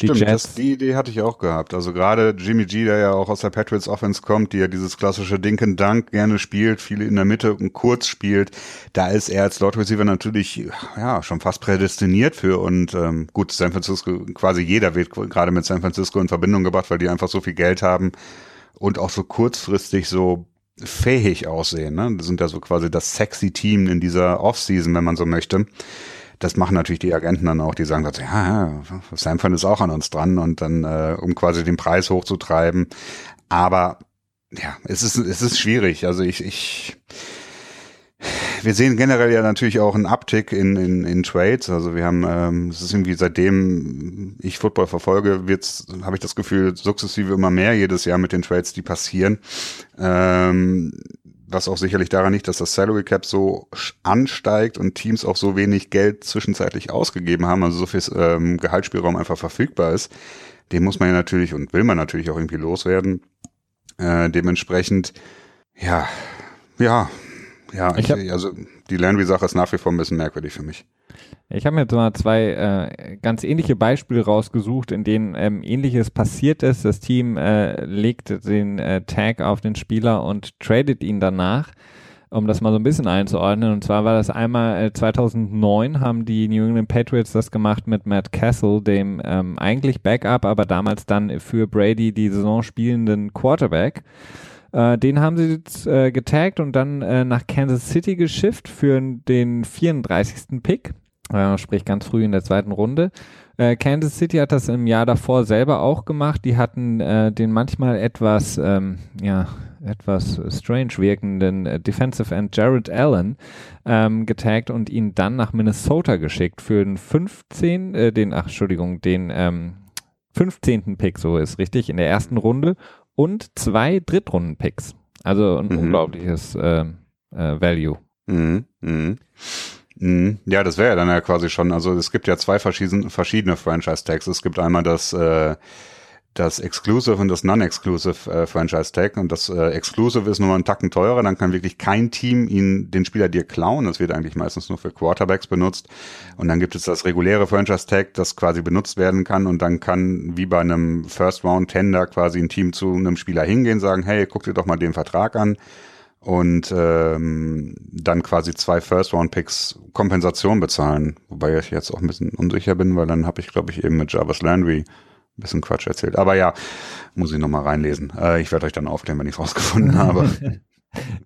B: Die Stimmt, das, die Idee hatte ich auch gehabt. Also gerade Jimmy G, der ja auch aus der Patriots Offense kommt, die ja dieses klassische Dink and Dunk gerne spielt, viele in der Mitte und kurz spielt, da ist er als Slot Receiver natürlich ja schon fast prädestiniert für und ähm, gut, San Francisco, quasi jeder wird gerade mit San Francisco in Verbindung gebracht, weil die einfach so viel Geld haben und auch so kurzfristig so fähig aussehen. Ne? Das sind ja so quasi das sexy Team in dieser Offseason, wenn man so möchte das machen natürlich die Agenten dann auch, die sagen, ja, ja, Sanford ist auch an uns dran und dann, äh, um quasi den Preis hochzutreiben. Aber ja, es ist, es ist schwierig. Also ich, ich, wir sehen generell ja natürlich auch einen Uptick in, in, in Trades. Also wir haben, ähm, es ist irgendwie seitdem ich Football verfolge, wird's, habe ich das Gefühl, sukzessive immer mehr jedes Jahr mit den Trades, die passieren. Ähm, was auch sicherlich daran liegt, dass das Salary Cap so ansteigt und Teams auch so wenig Geld zwischenzeitlich ausgegeben haben, also so viel ähm, Gehaltsspielraum einfach verfügbar ist. Den muss man ja natürlich und will man natürlich auch irgendwie loswerden. Äh, dementsprechend, ja, ja, ja, ich, ich also die Landry-Sache ist nach wie vor ein bisschen merkwürdig für mich.
A: Ich habe mir jetzt mal zwei äh, ganz ähnliche Beispiele rausgesucht, in denen ähm, ähnliches passiert ist. Das Team äh, legt den äh, Tag auf den Spieler und tradet ihn danach, um das mal so ein bisschen einzuordnen. Und zwar war das einmal äh, 2009 haben die New England Patriots das gemacht mit Matt Castle, dem ähm, eigentlich Backup, aber damals dann für Brady die Saison spielenden Quarterback. Äh, den haben sie jetzt äh, getaggt und dann äh, nach Kansas City geschifft für den 34. Pick äh, sprich ganz früh in der zweiten Runde. Äh, Kansas City hat das im Jahr davor selber auch gemacht. Die hatten äh, den manchmal etwas, ähm, ja, etwas strange wirkenden Defensive End Jared Allen ähm, getaggt und ihn dann nach Minnesota geschickt für den 15, äh, den, ach, Entschuldigung, den ähm, 15. Pick, so ist richtig, in der ersten Runde und zwei Drittrunden-Picks. Also ein mhm. unglaubliches äh, äh, Value.
B: Mhm. Mhm. Mhm. Ja, das wäre ja dann ja quasi schon, also es gibt ja zwei verschiedene, verschiedene Franchise-Tags. Es gibt einmal das, äh, das Exclusive und das Non-Exclusive äh, Franchise-Tag und das äh, Exclusive ist nur mal einen Tacken teurer, dann kann wirklich kein Team ihn, den Spieler dir klauen. Das wird eigentlich meistens nur für Quarterbacks benutzt. Und dann gibt es das reguläre Franchise-Tag, das quasi benutzt werden kann und dann kann wie bei einem First-Round-Tender quasi ein Team zu einem Spieler hingehen, sagen, hey, guck dir doch mal den Vertrag an und ähm, dann quasi zwei First-Round-Picks Kompensation bezahlen. Wobei ich jetzt auch ein bisschen unsicher bin, weil dann habe ich, glaube ich, eben mit Jarvis Landry ein bisschen Quatsch erzählt. Aber ja, muss ich nochmal reinlesen. Äh, ich werde euch dann aufklären, wenn ich es rausgefunden habe.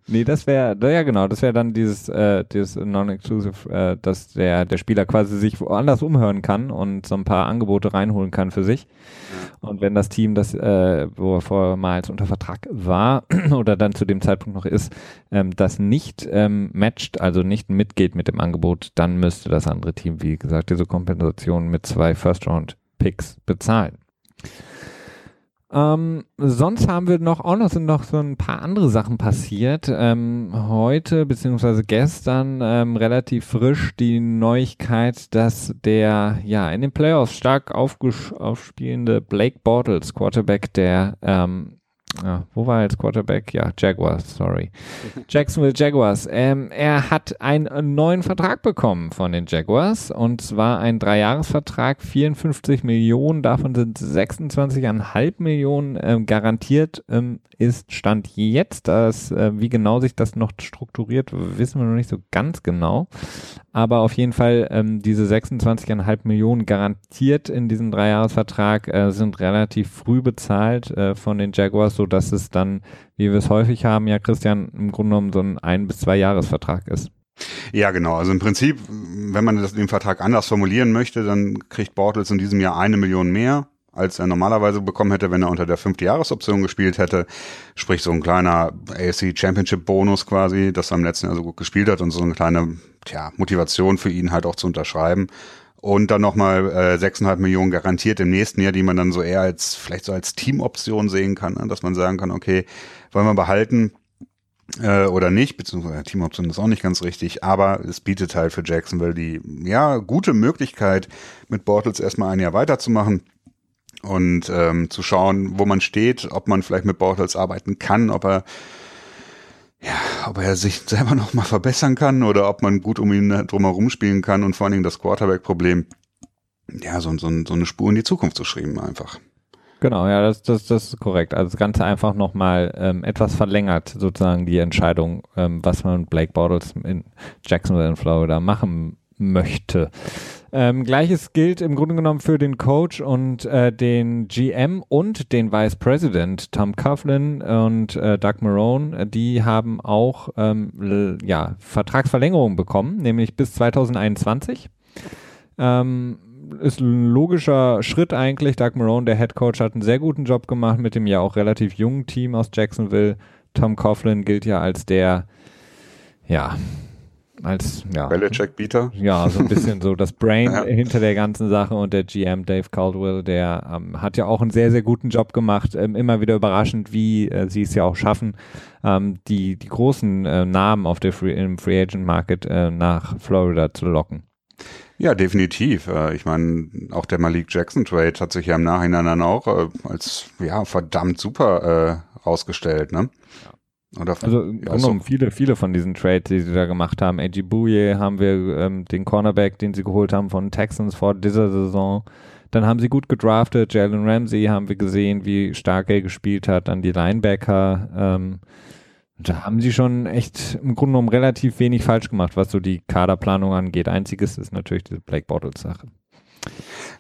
A: nee, das wäre, ja genau, das wäre dann dieses, äh, dieses Non-Exclusive, äh, dass der, der Spieler quasi sich woanders umhören kann und so ein paar Angebote reinholen kann für sich. Und wenn das Team, das, äh, wo er vormals unter Vertrag war oder dann zu dem Zeitpunkt noch ist, ähm, das nicht ähm, matcht, also nicht mitgeht mit dem Angebot, dann müsste das andere Team, wie gesagt, diese Kompensation mit zwei First-Round-Picks bezahlen. Ähm, sonst haben wir noch auch noch sind noch so ein paar andere Sachen passiert. Ähm, heute beziehungsweise gestern ähm, relativ frisch die Neuigkeit, dass der ja in den Playoffs stark aufspielende Blake Bortles, Quarterback der ähm, ja, wo war er jetzt Quarterback? Ja, Jaguars, sorry. Jacksonville Jaguars. Ähm, er hat einen neuen Vertrag bekommen von den Jaguars und zwar ein Dreijahresvertrag, 54 Millionen, davon sind 26,5 Millionen ähm, garantiert, ähm, ist Stand jetzt. Das, äh, wie genau sich das noch strukturiert, wissen wir noch nicht so ganz genau. Aber auf jeden Fall ähm, diese 26,5 Millionen garantiert in diesem Dreijahresvertrag äh, sind relativ früh bezahlt äh, von den Jaguars so dass es dann, wie wir es häufig haben, ja, Christian, im Grunde genommen so ein ein- bis zwei Jahresvertrag ist.
B: Ja, genau. Also im Prinzip, wenn man das, den Vertrag anders formulieren möchte, dann kriegt Bortles in diesem Jahr eine Million mehr, als er normalerweise bekommen hätte, wenn er unter der fünfte Jahresoption gespielt hätte. Sprich, so ein kleiner ASC Championship Bonus quasi, dass er im letzten Jahr so gut gespielt hat und so eine kleine, tja, Motivation für ihn halt auch zu unterschreiben und dann nochmal äh, 6,5 Millionen garantiert im nächsten Jahr, die man dann so eher als vielleicht so als Teamoption sehen kann, ne? dass man sagen kann, okay, wollen wir behalten äh, oder nicht, beziehungsweise Teamoption ist auch nicht ganz richtig, aber es bietet halt für Jacksonville die ja gute Möglichkeit, mit Bortles erstmal ein Jahr weiterzumachen und ähm, zu schauen, wo man steht, ob man vielleicht mit Bortles arbeiten kann, ob er ja, ob er sich selber noch mal verbessern kann oder ob man gut um ihn drumherum spielen kann und vor allen Dingen das Quarterback-Problem, ja, so, so, so eine Spur in die Zukunft zu schreiben einfach.
A: Genau, ja, das, das, das ist korrekt. Also das Ganze einfach nochmal ähm, etwas verlängert, sozusagen die Entscheidung, ähm, was man Blake Bortles in Jacksonville in Florida machen möchte. Ähm, Gleiches gilt im Grunde genommen für den Coach und äh, den GM und den Vice President Tom Coughlin und äh, Doug Marone. Die haben auch ähm, ja, Vertragsverlängerung bekommen, nämlich bis 2021. Ähm, ist ein logischer Schritt eigentlich. Doug Marone, der Head Coach, hat einen sehr guten Job gemacht mit dem ja auch relativ jungen Team aus Jacksonville. Tom Coughlin gilt ja als der, ja, als ja.
B: Belichick-Bieter.
A: Ja, so ein bisschen so das Brain ja. hinter der ganzen Sache und der GM Dave Caldwell, der ähm, hat ja auch einen sehr, sehr guten Job gemacht. Ähm, immer wieder überraschend, wie äh, sie es ja auch schaffen, ähm, die, die großen äh, Namen auf der Free, im Free Agent Market äh, nach Florida zu locken.
B: Ja, definitiv. Äh, ich meine, auch der Malik Jackson Trade hat sich ja im Nachhinein dann auch äh, als ja verdammt super äh, rausgestellt, ne?
A: Oder also so. viele, viele von diesen Trades, die sie da gemacht haben. AG Bouye haben wir ähm, den Cornerback, den sie geholt haben von Texans vor dieser Saison. Dann haben sie gut gedraftet. Jalen Ramsey haben wir gesehen, wie stark er gespielt hat. Dann die Linebacker. Ähm, da haben sie schon echt im Grunde genommen relativ wenig falsch gemacht, was so die Kaderplanung angeht. Einziges ist natürlich diese Blake Bottles Sache.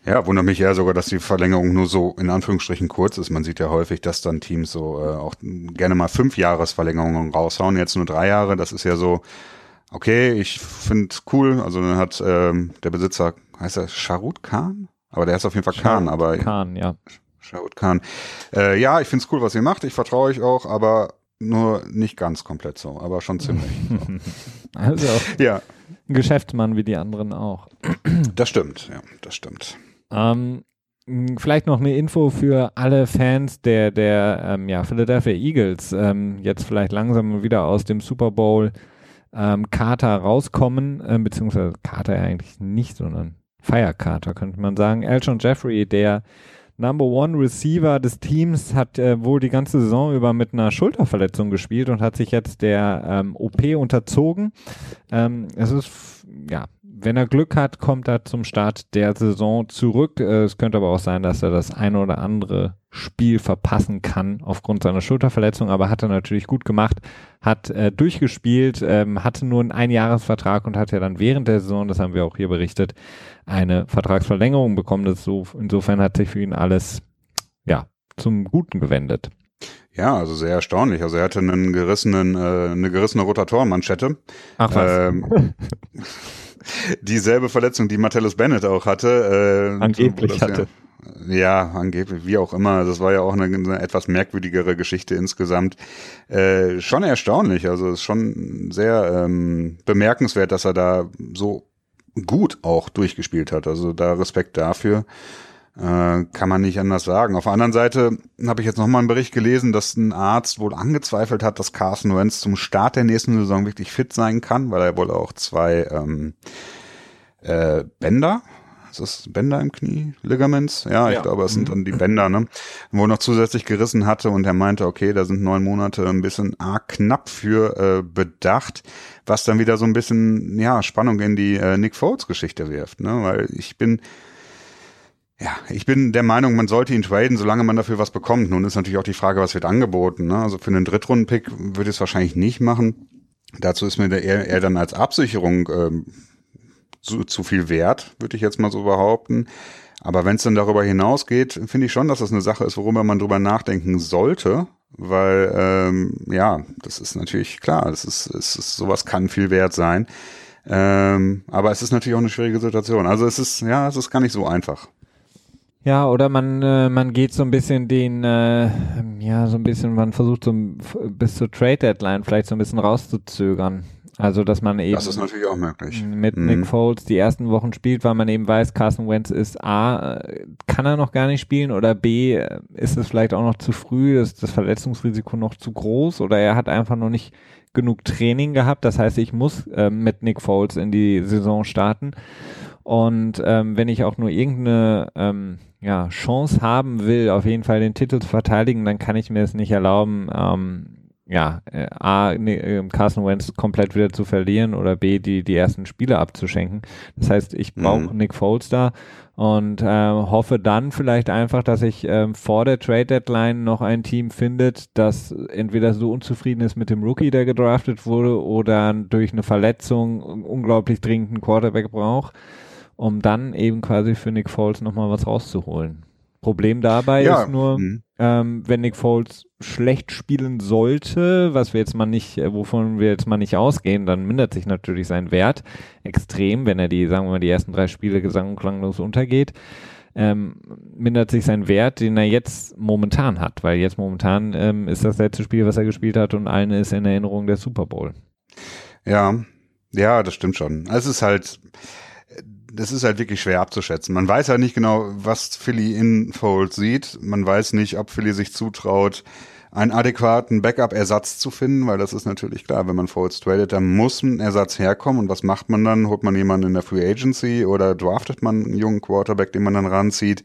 B: Ja, wundert mich eher sogar, dass die Verlängerung nur so in Anführungsstrichen kurz ist. Man sieht ja häufig, dass dann Teams so äh, auch gerne mal fünf Jahresverlängerungen raushauen. Jetzt nur drei Jahre. Das ist ja so, okay, ich finde cool. Also dann hat ähm, der Besitzer, heißt er Sharut Khan? Aber der heißt auf jeden Fall Khan, aber.
A: Khan, ja.
B: Sharut Khan. Äh, ja, ich finde es cool, was ihr macht. Ich vertraue euch auch, aber nur nicht ganz komplett so, aber schon ziemlich. So.
A: also ja. Ein Geschäftsmann wie die anderen auch.
B: Das stimmt, ja, das stimmt.
A: Ähm, vielleicht noch eine Info für alle Fans der, der ähm, ja, Philadelphia Eagles, ähm, jetzt vielleicht langsam wieder aus dem Super Bowl ähm, Carter rauskommen, äh, beziehungsweise Carter eigentlich nicht, sondern Fire Carter könnte man sagen. Elton Jeffrey, der Number One Receiver des Teams hat äh, wohl die ganze Saison über mit einer Schulterverletzung gespielt und hat sich jetzt der ähm, OP unterzogen. Ähm, es ist ja wenn er Glück hat, kommt er zum Start der Saison zurück. Äh, es könnte aber auch sein, dass er das eine oder andere Spiel verpassen kann aufgrund seiner Schulterverletzung, aber hat er natürlich gut gemacht, hat äh, durchgespielt, ähm, hatte nur einen Einjahresvertrag und hat ja dann während der Saison, das haben wir auch hier berichtet, eine Vertragsverlängerung bekommen. Das so, insofern hat sich für ihn alles ja zum Guten gewendet.
B: Ja, also sehr erstaunlich. Also er hatte einen gerissenen, äh, eine gerissene Rotatorenmanschette.
A: Ach was. Ähm,
B: dieselbe Verletzung, die Martellus Bennett auch hatte.
A: Äh, angeblich hatte.
B: Ja, angeblich, wie auch immer. Das war ja auch eine, eine etwas merkwürdigere Geschichte insgesamt. Äh, schon erstaunlich. Also es ist schon sehr ähm, bemerkenswert, dass er da so gut auch durchgespielt hat. Also da Respekt dafür. Äh, kann man nicht anders sagen. Auf der anderen Seite habe ich jetzt nochmal einen Bericht gelesen, dass ein Arzt wohl angezweifelt hat, dass Carson Wentz zum Start der nächsten Saison wirklich fit sein kann, weil er wohl auch zwei ähm, äh, Bänder ist das Bänder im Knie? Ligaments? Ja, ich ja. glaube, es sind mhm. dann die Bänder, ne? Wo noch zusätzlich gerissen hatte und er meinte, okay, da sind neun Monate ein bisschen arg knapp für äh, bedacht, was dann wieder so ein bisschen, ja, Spannung in die äh, Nick Foles Geschichte wirft, ne? Weil ich bin, ja, ich bin der Meinung, man sollte ihn traden, solange man dafür was bekommt. Nun ist natürlich auch die Frage, was wird angeboten. Ne? Also für einen Drittrunden-Pick würde ich es wahrscheinlich nicht machen. Dazu ist mir der eher, eher dann als Absicherung ähm, zu, zu viel wert, würde ich jetzt mal so behaupten. Aber wenn es dann darüber hinausgeht, finde ich schon, dass das eine Sache ist, worüber man drüber nachdenken sollte, weil ähm, ja, das ist natürlich klar, das ist, es ist sowas kann viel wert sein. Ähm, aber es ist natürlich auch eine schwierige Situation. Also es ist ja, es ist gar nicht so einfach.
A: Ja, oder man, äh, man geht so ein bisschen den, äh, ja, so ein bisschen, man versucht so bis zur Trade Deadline vielleicht so ein bisschen rauszuzögern. Also, dass man eben
B: das ist natürlich auch möglich.
A: mit mhm. Nick Foles die ersten Wochen spielt, weil man eben weiß, Carson Wentz ist A, äh, kann er noch gar nicht spielen oder B, äh, ist es vielleicht auch noch zu früh, ist das Verletzungsrisiko noch zu groß oder er hat einfach noch nicht genug Training gehabt. Das heißt, ich muss äh, mit Nick Foles in die Saison starten. Und ähm, wenn ich auch nur irgendeine ähm, ja, Chance haben will, auf jeden Fall den Titel zu verteidigen, dann kann ich mir es nicht erlauben, ähm, ja, äh, A, ne, äh, Carson Wentz komplett wieder zu verlieren oder B, die, die ersten Spiele abzuschenken. Das heißt, ich brauche mhm. Nick Foles da und äh, hoffe dann vielleicht einfach, dass ich äh, vor der Trade Deadline noch ein Team findet, das entweder so unzufrieden ist mit dem Rookie, der gedraftet wurde, oder durch eine Verletzung unglaublich dringend einen Quarterback braucht um dann eben quasi für Nick Foles nochmal was rauszuholen. Problem dabei ja. ist nur, mhm. ähm, wenn Nick Foles schlecht spielen sollte, was wir jetzt mal nicht, äh, wovon wir jetzt mal nicht ausgehen, dann mindert sich natürlich sein Wert extrem, wenn er die, sagen wir mal, die ersten drei Spiele gesang- und klanglos untergeht. Ähm, mindert sich sein Wert, den er jetzt momentan hat, weil jetzt momentan ähm, ist das letzte Spiel, was er gespielt hat und allen ist in Erinnerung der Super Bowl.
B: Ja, ja, das stimmt schon. Es ist halt, das ist halt wirklich schwer abzuschätzen. Man weiß halt nicht genau, was Philly in Fold sieht. Man weiß nicht, ob Philly sich zutraut, einen adäquaten Backup-Ersatz zu finden, weil das ist natürlich klar, wenn man Folds tradet, dann muss ein Ersatz herkommen. Und was macht man dann? Holt man jemanden in der Free Agency oder draftet man einen jungen Quarterback, den man dann ranzieht?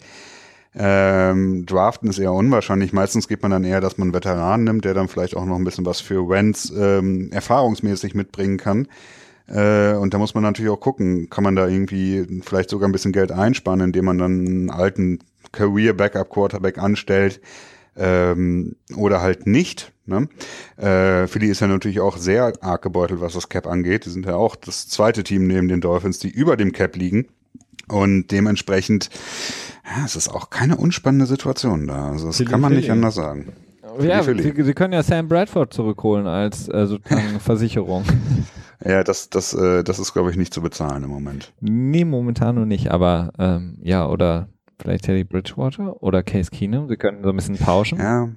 B: Ähm, draften ist eher unwahrscheinlich. Meistens geht man dann eher, dass man einen Veteran nimmt, der dann vielleicht auch noch ein bisschen was für Wentz ähm, erfahrungsmäßig mitbringen kann. Äh, und da muss man natürlich auch gucken, kann man da irgendwie vielleicht sogar ein bisschen Geld einsparen, indem man dann einen alten Career Backup Quarterback anstellt ähm, oder halt nicht. Ne? Äh, Philly ist ja natürlich auch sehr arg gebeutelt, was das Cap angeht. Die sind ja auch das zweite Team neben den Dolphins, die über dem Cap liegen. Und dementsprechend, ja, es ist auch keine unspannende Situation da. Also das Philly, kann man Philly. nicht anders sagen.
A: Ja, Sie, Sie, können ja Sam Bradford zurückholen als äh, sozusagen Versicherung.
B: Ja, das, das, äh, das ist, glaube ich, nicht zu bezahlen im Moment.
A: Nee, momentan noch nicht, aber ähm, ja, oder vielleicht Teddy Bridgewater oder Case Keenum, sie können so ein bisschen tauschen.
B: Ja,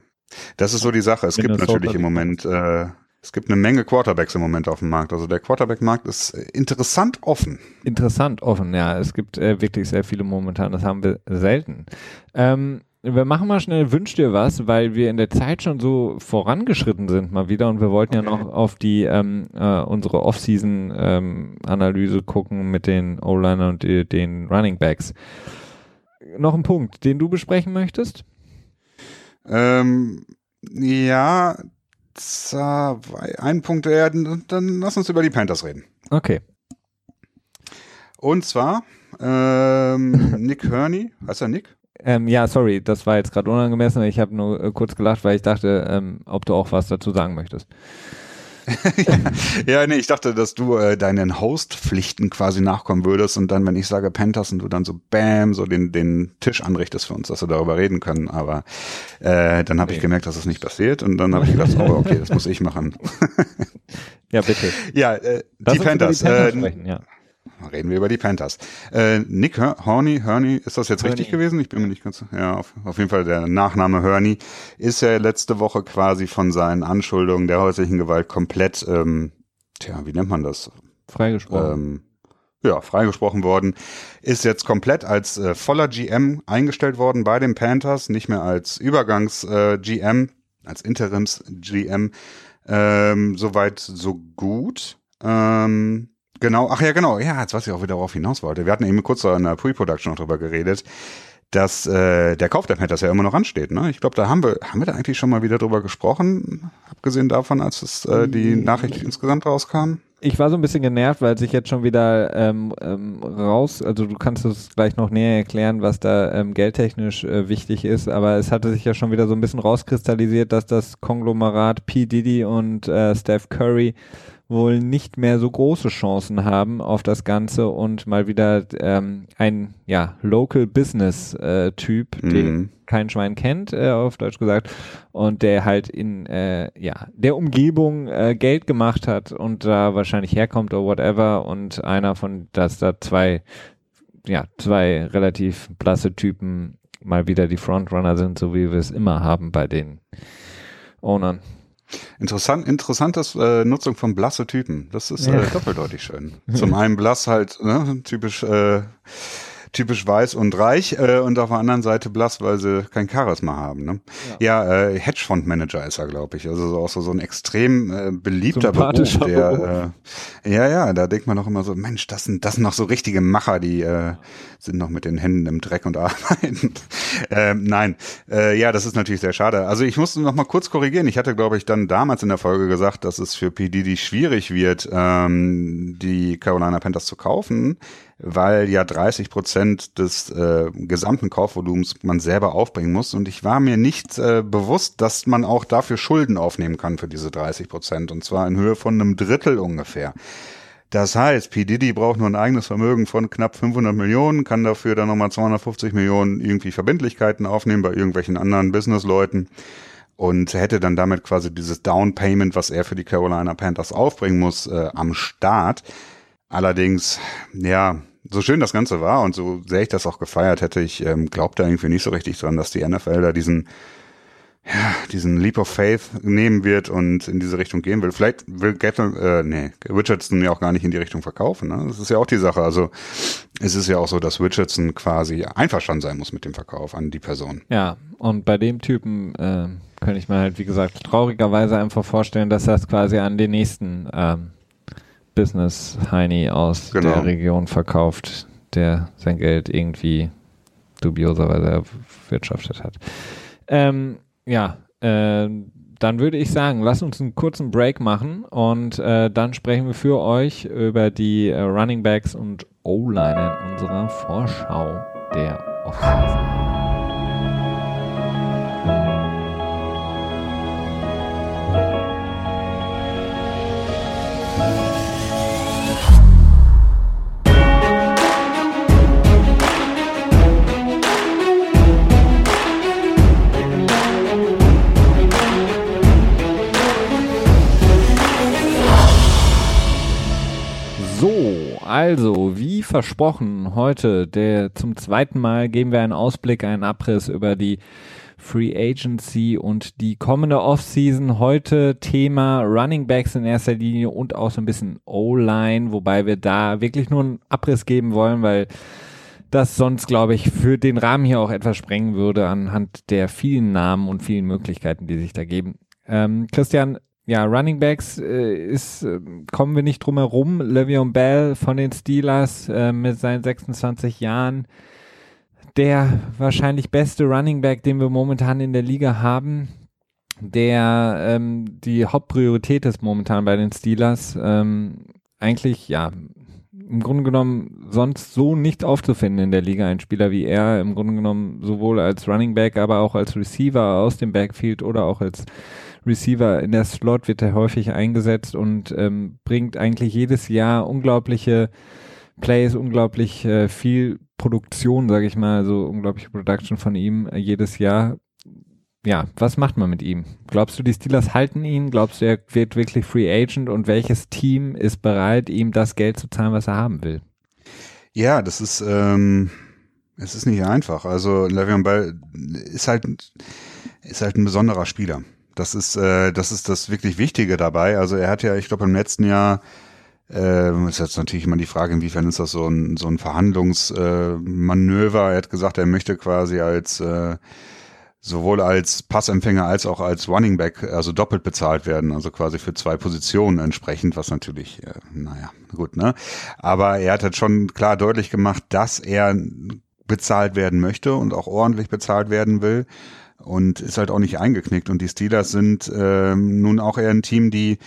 B: das ist so die Sache. Es Minnesota gibt natürlich im Moment, äh, es gibt eine Menge Quarterbacks im Moment auf dem Markt. Also der Quarterback-Markt ist interessant offen.
A: Interessant offen, ja. Es gibt äh, wirklich sehr viele momentan. Das haben wir selten. Ähm, wir machen mal schnell Wünsch dir was, weil wir in der Zeit schon so vorangeschritten sind mal wieder und wir wollten okay. ja noch auf die ähm, äh, unsere Off-Season-Analyse ähm, gucken mit den O-Liner und die, den Running Backs. Noch ein Punkt, den du besprechen möchtest?
B: Ähm, ja, zwei, ein Punkt, ja, dann, lass uns über die Panthers reden.
A: Okay.
B: Und zwar ähm, Nick Hurney, heißt er Nick?
A: Ähm, ja, sorry, das war jetzt gerade unangemessen. Ich habe nur äh, kurz gelacht, weil ich dachte, ähm, ob du auch was dazu sagen möchtest.
B: ja, nee, ich dachte, dass du äh, deinen Host-Pflichten quasi nachkommen würdest und dann, wenn ich sage Panthers und du dann so Bam, so den, den Tisch anrichtest für uns, dass wir darüber reden können. Aber äh, dann habe nee. ich gemerkt, dass das nicht passiert und dann habe ich gedacht, oh, okay, das muss ich machen.
A: ja, bitte.
B: Ja, äh, die Panthers. Die Panthers äh, sprechen, ja reden wir über die Panthers. Äh, Nick Horney, Hurney, ist das jetzt Hurney. richtig gewesen? Ich bin mir nicht ganz, ja, auf, auf jeden Fall der Nachname Hurney ist ja letzte Woche quasi von seinen Anschuldungen der häuslichen Gewalt komplett, ähm, tja, wie nennt man das?
A: Freigesprochen. Ähm,
B: ja, freigesprochen worden, ist jetzt komplett als äh, voller GM eingestellt worden bei den Panthers, nicht mehr als Übergangs-GM, äh, als Interims-GM. Ähm, soweit so gut. Ähm, genau, ach ja, genau, ja, jetzt weiß ich auch wieder darauf hinaus wollte. Wir hatten eben kurz in der Pre-Production noch drüber geredet dass äh, der Kauf der Panthers ja immer noch ansteht. Ne? Ich glaube, da haben wir, haben wir da eigentlich schon mal wieder drüber gesprochen, abgesehen davon, als es äh, die Nachricht insgesamt rauskam.
A: Ich war so ein bisschen genervt, weil sich jetzt schon wieder ähm, ähm, raus, also du kannst es gleich noch näher erklären, was da ähm, geldtechnisch äh, wichtig ist, aber es hatte sich ja schon wieder so ein bisschen rauskristallisiert, dass das Konglomerat P. Diddy und äh, Steph Curry wohl nicht mehr so große Chancen haben auf das Ganze und mal wieder ähm, ein ja Local Business äh, Typ, mhm. den kein Schwein kennt, äh, auf Deutsch gesagt, und der halt in äh, ja der Umgebung äh, Geld gemacht hat und da wahrscheinlich herkommt oder whatever und einer von, dass da zwei ja zwei relativ blasse Typen mal wieder die Frontrunner sind, so wie wir es immer haben bei den Ownern.
B: Interessant, interessantes äh, Nutzung von blasse Typen. Das ist äh, doppeldeutig schön. Zum einen blass halt, ne, typisch äh, typisch weiß und reich äh, und auf der anderen Seite blass, weil sie kein Charisma haben. Ne? Ja, ja äh, Hedgefondsmanager ist er, glaube ich. Also auch so, so ein extrem äh, beliebter Beruf. Der, äh, ja, ja, da denkt man auch immer so, Mensch, das sind, das sind noch so richtige Macher, die äh, sind noch mit den Händen im Dreck und arbeiten. ähm, nein, äh, ja, das ist natürlich sehr schade. Also ich musste noch mal kurz korrigieren. Ich hatte, glaube ich, dann damals in der Folge gesagt, dass es für PDD schwierig wird, ähm, die Carolina Panthers zu kaufen weil ja 30 Prozent des äh, gesamten Kaufvolumens man selber aufbringen muss. Und ich war mir nicht äh, bewusst, dass man auch dafür Schulden aufnehmen kann für diese 30 Prozent. Und zwar in Höhe von einem Drittel ungefähr. Das heißt, P. Diddy braucht nur ein eigenes Vermögen von knapp 500 Millionen, kann dafür dann nochmal 250 Millionen irgendwie Verbindlichkeiten aufnehmen bei irgendwelchen anderen Businessleuten und hätte dann damit quasi dieses Down Payment, was er für die Carolina Panthers aufbringen muss, äh, am Start. Allerdings, ja, so schön das Ganze war und so sehr ich das auch gefeiert hätte, ich ähm, glaube da irgendwie nicht so richtig dran, dass die NFL da diesen ja, diesen Leap of Faith nehmen wird und in diese Richtung gehen will. Vielleicht will Gatton, äh, nee, Richardson ja auch gar nicht in die Richtung verkaufen. Ne? Das ist ja auch die Sache. Also es ist ja auch so, dass Richardson quasi einverstanden sein muss mit dem Verkauf an die Person.
A: Ja, und bei dem Typen äh, könnte ich mir halt, wie gesagt, traurigerweise einfach vorstellen, dass das quasi an den nächsten ähm, Business Heini aus genau. der Region verkauft, der sein Geld irgendwie dubioserweise erwirtschaftet hat. Ähm, ja, äh, dann würde ich sagen, lass uns einen kurzen Break machen und äh, dann sprechen wir für euch über die äh, Running Backs und O-Line in unserer Vorschau der Offseason. Also, wie versprochen, heute der zum zweiten Mal geben wir einen Ausblick, einen Abriss über die Free Agency und die kommende Offseason. Heute Thema Running Backs in erster Linie und auch so ein bisschen O-Line, wobei wir da wirklich nur einen Abriss geben wollen, weil das sonst, glaube ich, für den Rahmen hier auch etwas sprengen würde anhand der vielen Namen und vielen Möglichkeiten, die sich da geben. Ähm, Christian, ja, Running Backs äh, ist, äh, kommen wir nicht drum herum. Le'Veon Bell von den Steelers äh, mit seinen 26 Jahren, der wahrscheinlich beste Running Back, den wir momentan in der Liga haben, der ähm, die Hauptpriorität ist momentan bei den Steelers. Ähm, eigentlich, ja, im Grunde genommen sonst so nicht aufzufinden in der Liga. Ein Spieler wie er, im Grunde genommen sowohl als Running Back, aber auch als Receiver aus dem Backfield oder auch als Receiver in der Slot wird er häufig eingesetzt und ähm, bringt eigentlich jedes Jahr unglaubliche Plays, unglaublich äh, viel Produktion, sage ich mal, so unglaubliche Production von ihm äh, jedes Jahr. Ja, was macht man mit ihm? Glaubst du, die Steelers halten ihn? Glaubst du, er wird wirklich Free Agent? Und welches Team ist bereit, ihm das Geld zu zahlen, was er haben will?
B: Ja, das ist, ähm, es ist nicht einfach. Also Le'Veon Bell ist halt, ist halt ein besonderer Spieler. Das ist, äh, das ist das wirklich Wichtige dabei. Also er hat ja, ich glaube, im letzten Jahr Ähm, ist jetzt natürlich immer die Frage, inwiefern ist das so ein, so ein Verhandlungsmanöver. Äh, er hat gesagt, er möchte quasi als äh, sowohl als Passempfänger als auch als Running Back also doppelt bezahlt werden, also quasi für zwei Positionen entsprechend, was natürlich, äh, naja, gut, ne? Aber er hat halt schon klar deutlich gemacht, dass er bezahlt werden möchte und auch ordentlich bezahlt werden will und ist halt auch nicht eingeknickt. Und die Steelers sind ähm, nun auch eher ein Team, die,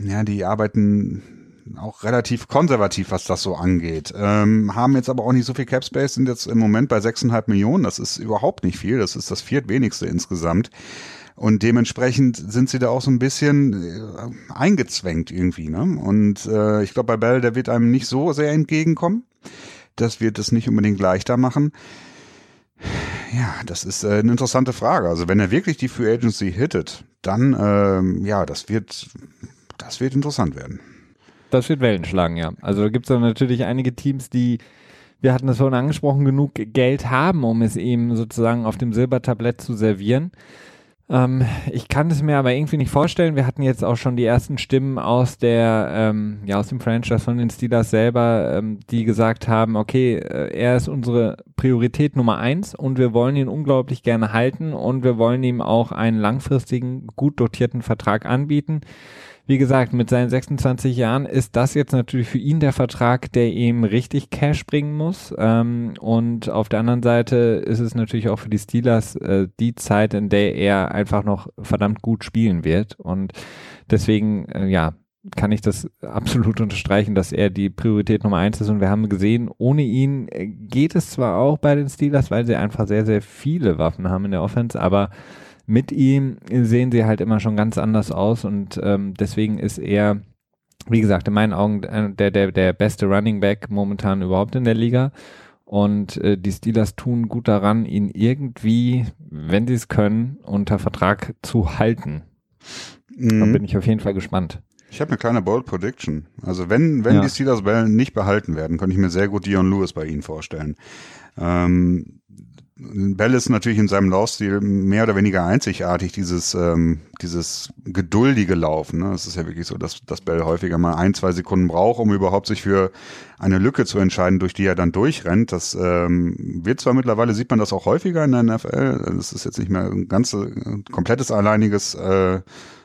B: ja, die arbeiten auch relativ konservativ, was das so angeht. Ähm, haben jetzt aber auch nicht so viel Cap Space, sind jetzt im Moment bei 6,5 Millionen. Das ist überhaupt nicht viel. Das ist das viertwenigste insgesamt. Und dementsprechend sind sie da auch so ein bisschen äh, eingezwängt irgendwie. Ne? Und äh, ich glaube, bei Bell, der wird einem nicht so sehr entgegenkommen. Das wird es nicht unbedingt leichter machen. Ja, das ist äh, eine interessante Frage. Also wenn er wirklich die Free Agency hittet, dann ähm, ja, das wird, das wird interessant werden
A: das wird Wellen schlagen, ja. Also da gibt es natürlich einige Teams, die, wir hatten es vorhin angesprochen, genug Geld haben, um es eben sozusagen auf dem Silbertablett zu servieren. Ähm, ich kann es mir aber irgendwie nicht vorstellen. Wir hatten jetzt auch schon die ersten Stimmen aus der, ähm, ja, aus dem Franchise von den Steelers selber, ähm, die gesagt haben, okay, äh, er ist unsere Priorität Nummer eins und wir wollen ihn unglaublich gerne halten und wir wollen ihm auch einen langfristigen, gut dotierten Vertrag anbieten wie gesagt, mit seinen 26 Jahren ist das jetzt natürlich für ihn der Vertrag, der ihm richtig Cash bringen muss. Ähm, und auf der anderen Seite ist es natürlich auch für die Steelers äh, die Zeit, in der er einfach noch verdammt gut spielen wird. Und deswegen, äh, ja, kann ich das absolut unterstreichen, dass er die Priorität Nummer eins ist. Und wir haben gesehen, ohne ihn äh, geht es zwar auch bei den Steelers, weil sie einfach sehr, sehr viele Waffen haben in der Offense, aber mit ihm sehen sie halt immer schon ganz anders aus und ähm, deswegen ist er, wie gesagt, in meinen Augen der, der, der beste Running Back momentan überhaupt in der Liga. Und äh, die Steelers tun gut daran, ihn irgendwie, wenn sie es können, unter Vertrag zu halten. Mhm. Da bin ich auf jeden Fall gespannt.
B: Ich habe eine kleine Bold Prediction. Also wenn, wenn ja. die Steelers Bell nicht behalten werden, könnte ich mir sehr gut Dion Lewis bei ihnen vorstellen. Ähm, Bell ist natürlich in seinem Laufstil mehr oder weniger einzigartig, dieses, ähm, dieses geduldige Laufen. Ne? Es ist ja wirklich so, dass, dass Bell häufiger mal ein, zwei Sekunden braucht, um überhaupt sich für eine Lücke zu entscheiden, durch die er dann durchrennt. Das ähm, wird zwar mittlerweile, sieht man das auch häufiger in der NFL. Das ist jetzt nicht mehr ein ganz komplettes alleiniges äh,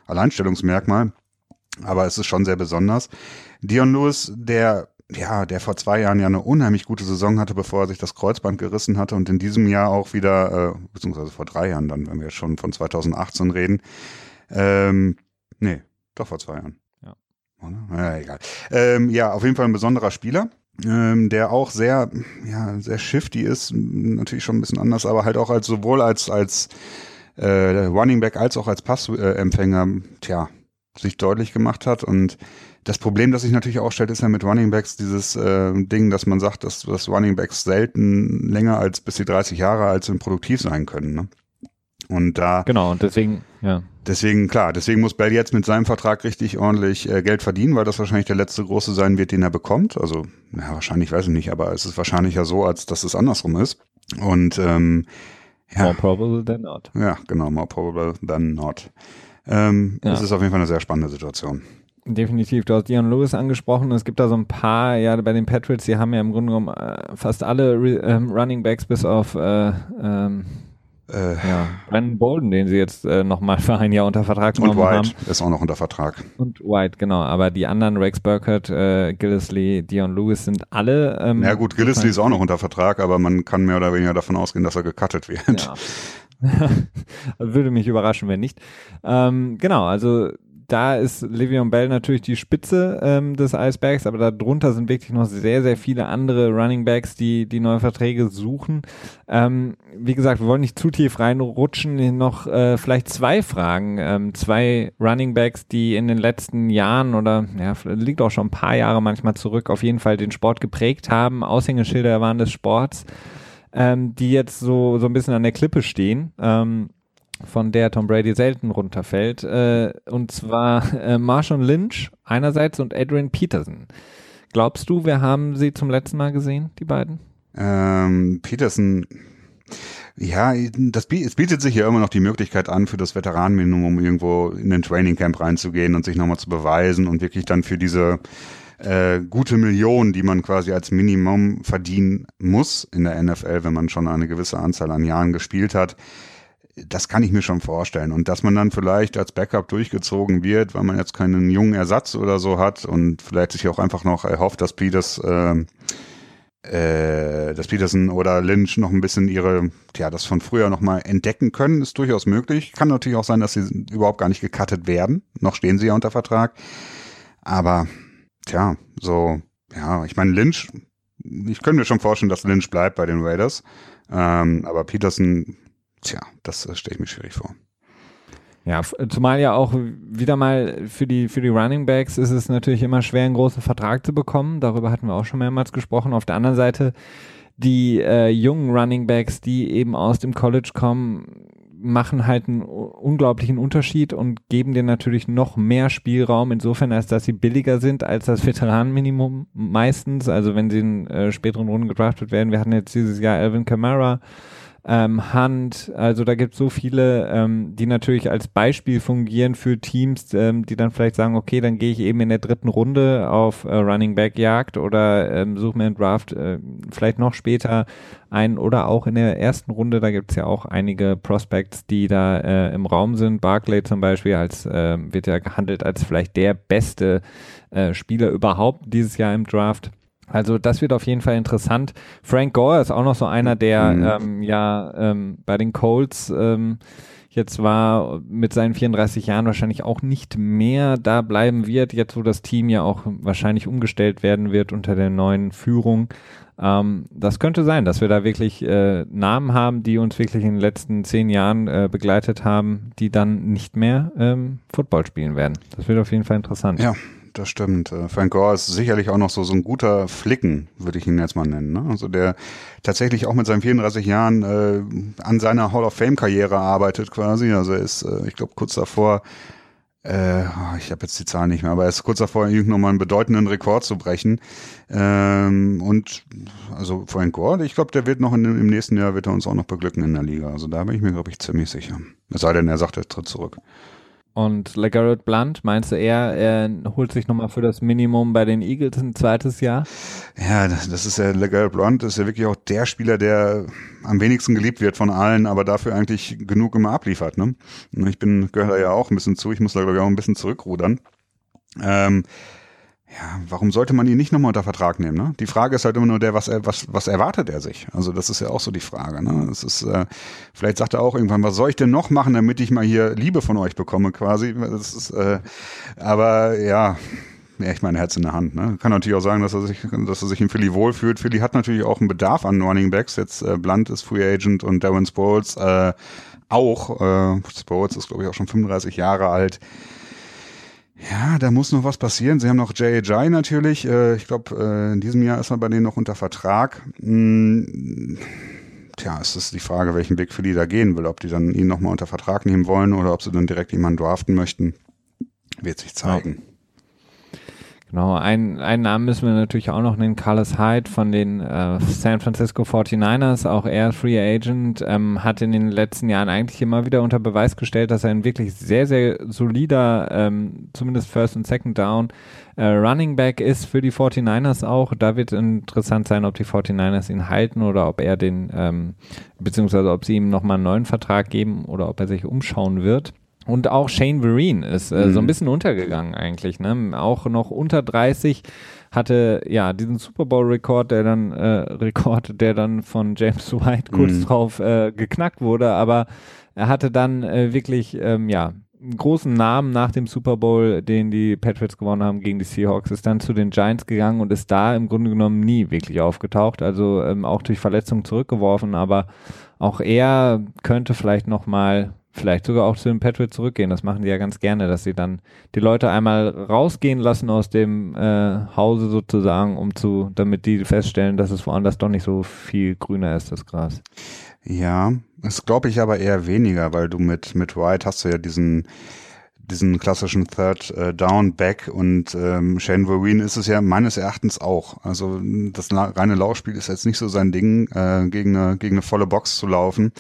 B: Alleinstellungsmerkmal, aber es ist schon sehr besonders. Dion Lewis, der ja, der vor zwei Jahren ja eine unheimlich gute Saison hatte, bevor er sich das Kreuzband gerissen hatte und in diesem Jahr auch wieder, äh, beziehungsweise vor drei Jahren dann, wenn wir schon von 2018 reden. Ähm, nee, doch vor zwei Jahren. Ja. Ja, egal. Ähm, ja, auf jeden Fall ein besonderer Spieler. Ähm, der auch sehr, ja, sehr shifty ist, natürlich schon ein bisschen anders, aber halt auch als sowohl als als äh, Running Back als auch als Passempfänger, äh, tja, sich deutlich gemacht hat und das Problem, das sich natürlich auch stellt, ist ja mit Running Backs dieses äh, Ding, dass man sagt, dass, dass Running Backs selten länger als bis sie 30 Jahre alt sind produktiv sein können. Ne? Und da
A: genau und deswegen ja
B: deswegen klar, deswegen muss Bell jetzt mit seinem Vertrag richtig ordentlich äh, Geld verdienen, weil das wahrscheinlich der letzte große sein wird, den er bekommt. Also ja, wahrscheinlich weiß ich nicht, aber es ist wahrscheinlich ja so, als dass es andersrum ist. Und ähm,
A: ja, more probable than not.
B: Ja, genau, more probable than not. Ähm, ja. Es ist auf jeden Fall eine sehr spannende Situation.
A: Definitiv. Du hast Dion Lewis angesprochen. Es gibt da so ein paar, ja, bei den Patriots, die haben ja im Grunde genommen äh, fast alle ähm, Running Backs bis auf äh, ähm, äh, ja, Brandon Bolden, den sie jetzt äh, nochmal für ein Jahr unter Vertrag genommen haben. Und
B: White ist auch noch unter Vertrag.
A: Und White, genau. Aber die anderen, Rex Burkett, äh, Gillisley, Dion Lewis sind alle.
B: Ähm, ja gut, Gillisley ist auch noch unter Vertrag, aber man kann mehr oder weniger davon ausgehen, dass er gecuttet wird. Ja.
A: Würde mich überraschen, wenn nicht. Ähm, genau, also da ist Livion Bell natürlich die Spitze ähm, des Eisbergs, aber darunter sind wirklich noch sehr, sehr viele andere Running Backs, die die neue Verträge suchen. Ähm, wie gesagt, wir wollen nicht zu tief reinrutschen. Noch äh, vielleicht zwei Fragen. Ähm, zwei Running Backs, die in den letzten Jahren oder ja, liegt auch schon ein paar Jahre manchmal zurück, auf jeden Fall den Sport geprägt haben, Aushängeschilder waren des Sports, ähm, die jetzt so, so ein bisschen an der Klippe stehen. Ähm, von der Tom Brady selten runterfällt. Äh, und zwar äh, Marshawn Lynch einerseits und Adrian Peterson. Glaubst du, wir haben sie zum letzten Mal gesehen, die beiden?
B: Ähm, Peterson Ja, das, es bietet sich ja immer noch die Möglichkeit an, für das Veteranenminimum irgendwo in den Training Camp reinzugehen und sich nochmal zu beweisen und wirklich dann für diese äh, gute Million, die man quasi als Minimum verdienen muss in der NFL, wenn man schon eine gewisse Anzahl an Jahren gespielt hat. Das kann ich mir schon vorstellen. Und dass man dann vielleicht als Backup durchgezogen wird, weil man jetzt keinen jungen Ersatz oder so hat und vielleicht sich auch einfach noch erhofft, dass Peters äh, äh, dass Peterson oder Lynch noch ein bisschen ihre, ja, das von früher nochmal entdecken können, ist durchaus möglich. Kann natürlich auch sein, dass sie überhaupt gar nicht gecuttet werden. Noch stehen sie ja unter Vertrag. Aber, tja, so, ja, ich meine, Lynch, ich könnte mir schon vorstellen, dass Lynch bleibt bei den Raiders. Ähm, aber Peterson, tja, das, stelle ich mir schwierig vor.
A: Ja, zumal ja auch wieder mal für die, für die Running Backs ist es natürlich immer schwer, einen großen Vertrag zu bekommen. Darüber hatten wir auch schon mehrmals gesprochen. Auf der anderen Seite, die äh, jungen Running Backs, die eben aus dem College kommen, machen halt einen unglaublichen Unterschied und geben dir natürlich noch mehr Spielraum, insofern als dass sie billiger sind als das Veteranenminimum meistens. Also wenn sie in äh, späteren Runden gedraftet werden. Wir hatten jetzt dieses Jahr Alvin Kamara, ähm, Hunt, also da gibt es so viele, ähm, die natürlich als Beispiel fungieren für Teams, ähm, die dann vielleicht sagen, okay, dann gehe ich eben in der dritten Runde auf äh, Running Back Jagd oder ähm, suche mir einen Draft äh, vielleicht noch später ein oder auch in der ersten Runde, da gibt es ja auch einige Prospects, die da äh, im Raum sind. Barclay zum Beispiel als äh, wird ja gehandelt als vielleicht der beste äh, Spieler überhaupt dieses Jahr im Draft. Also das wird auf jeden Fall interessant. Frank Gore ist auch noch so einer, der mhm. ähm, ja ähm, bei den Colts ähm, jetzt war mit seinen 34 Jahren wahrscheinlich auch nicht mehr da bleiben wird, jetzt wo das Team ja auch wahrscheinlich umgestellt werden wird unter der neuen Führung. Ähm, das könnte sein, dass wir da wirklich äh, Namen haben, die uns wirklich in den letzten zehn Jahren äh, begleitet haben, die dann nicht mehr ähm, Football spielen werden. Das wird auf jeden Fall interessant.
B: Ja, das stimmt. Äh, Frank Gore ist sicherlich auch noch so, so ein guter Flicken, würde ich ihn jetzt mal nennen. Ne? Also der tatsächlich auch mit seinen 34 Jahren äh, an seiner Hall of Fame-Karriere arbeitet quasi. Also er ist, äh, ich glaube, kurz davor, äh, oh, ich habe jetzt die Zahlen nicht mehr, aber er ist kurz davor, irgendwie nochmal einen bedeutenden Rekord zu brechen. Ähm, und also Frank Gore, ich glaube, der wird noch in, im nächsten Jahr wird er uns auch noch beglücken in der Liga. Also da bin ich mir, glaube ich, ziemlich sicher. Es sei denn, er sagt, er tritt zurück.
A: Und LeGarrette Blunt, meinst du eher, er holt sich nochmal für das Minimum bei den Eagles ein zweites Jahr?
B: Ja, das, ist ja, LeGarrette Blunt ist ja wirklich auch der Spieler, der am wenigsten geliebt wird von allen, aber dafür eigentlich genug immer abliefert. Ne? Ich bin, gehöre da ja auch ein bisschen zu, ich muss da glaube ich auch ein bisschen zurückrudern. Ähm, ja, warum sollte man ihn nicht nochmal unter Vertrag nehmen? Ne? Die Frage ist halt immer nur der, was, was, was erwartet er sich? Also das ist ja auch so die Frage. Ne? Es ist, äh, vielleicht sagt er auch irgendwann, was soll ich denn noch machen, damit ich mal hier Liebe von euch bekomme, quasi. Das ist, äh, aber ja, ich meine, Herz in der Hand. Ne? Kann natürlich auch sagen, dass er sich, dass er sich in Philly wohlfühlt. Philly hat natürlich auch einen Bedarf an Running Backs. Jetzt äh, Blunt ist Free Agent und Darren Sproles äh, auch. Äh, Sproles ist, glaube ich, auch schon 35 Jahre alt. Ja, da muss noch was passieren. Sie haben noch J.J. natürlich. Äh, ich glaube, äh, in diesem Jahr ist er bei denen noch unter Vertrag. Hm, tja, es ist die Frage, welchen Weg für die da gehen will. Ob die dann ihn nochmal unter Vertrag nehmen wollen oder ob sie dann direkt jemanden draften möchten, wird sich zeigen.
A: Genau, ein, einen Namen müssen wir natürlich auch noch nennen, Carlos Hyde von den äh, San Francisco 49ers, auch er Free Agent, ähm, hat in den letzten Jahren eigentlich immer wieder unter Beweis gestellt, dass er ein wirklich sehr, sehr solider, ähm, zumindest First und Second Down, äh, Running Back ist für die 49ers auch. Da wird interessant sein, ob die 49ers ihn halten oder ob er den, ähm, beziehungsweise ob sie ihm nochmal einen neuen Vertrag geben oder ob er sich umschauen wird. Und auch Shane Vereen ist äh, mhm. so ein mhm. bisschen untergegangen eigentlich. Ne? Auch noch unter 30 hatte ja diesen Super Bowl Rekord, der dann äh, Rekord, der dann von James White kurz mhm. drauf äh, geknackt wurde, aber er hatte dann äh, wirklich ähm, ja einen großen Namen nach dem Super Bowl, den die Patriots gewonnen haben gegen die Seahawks, ist dann zu den Giants gegangen und ist da im Grunde genommen nie wirklich aufgetaucht, also ähm, auch durch Verletzungen zurückgeworfen, aber auch er könnte vielleicht noch mal vielleicht sogar auch zu den Patriots zurückgehen. Das machen die ja ganz gerne, dass sie dann die Leute einmal rausgehen lassen aus dem äh, Hause sozusagen, um zu, damit die feststellen, dass es woanders doch nicht so viel grüner ist, das Gras.
B: Ja, das glaube ich aber eher weniger, weil du mit, mit White hast du ja diesen, diesen klassischen Third äh, Down Back und ähm, Shane Verween ist es ja meines Erachtens auch. Also das reine Laufspiel ist jetzt nicht so sein Ding, äh, gegen, eine, gegen eine volle Box zu laufen.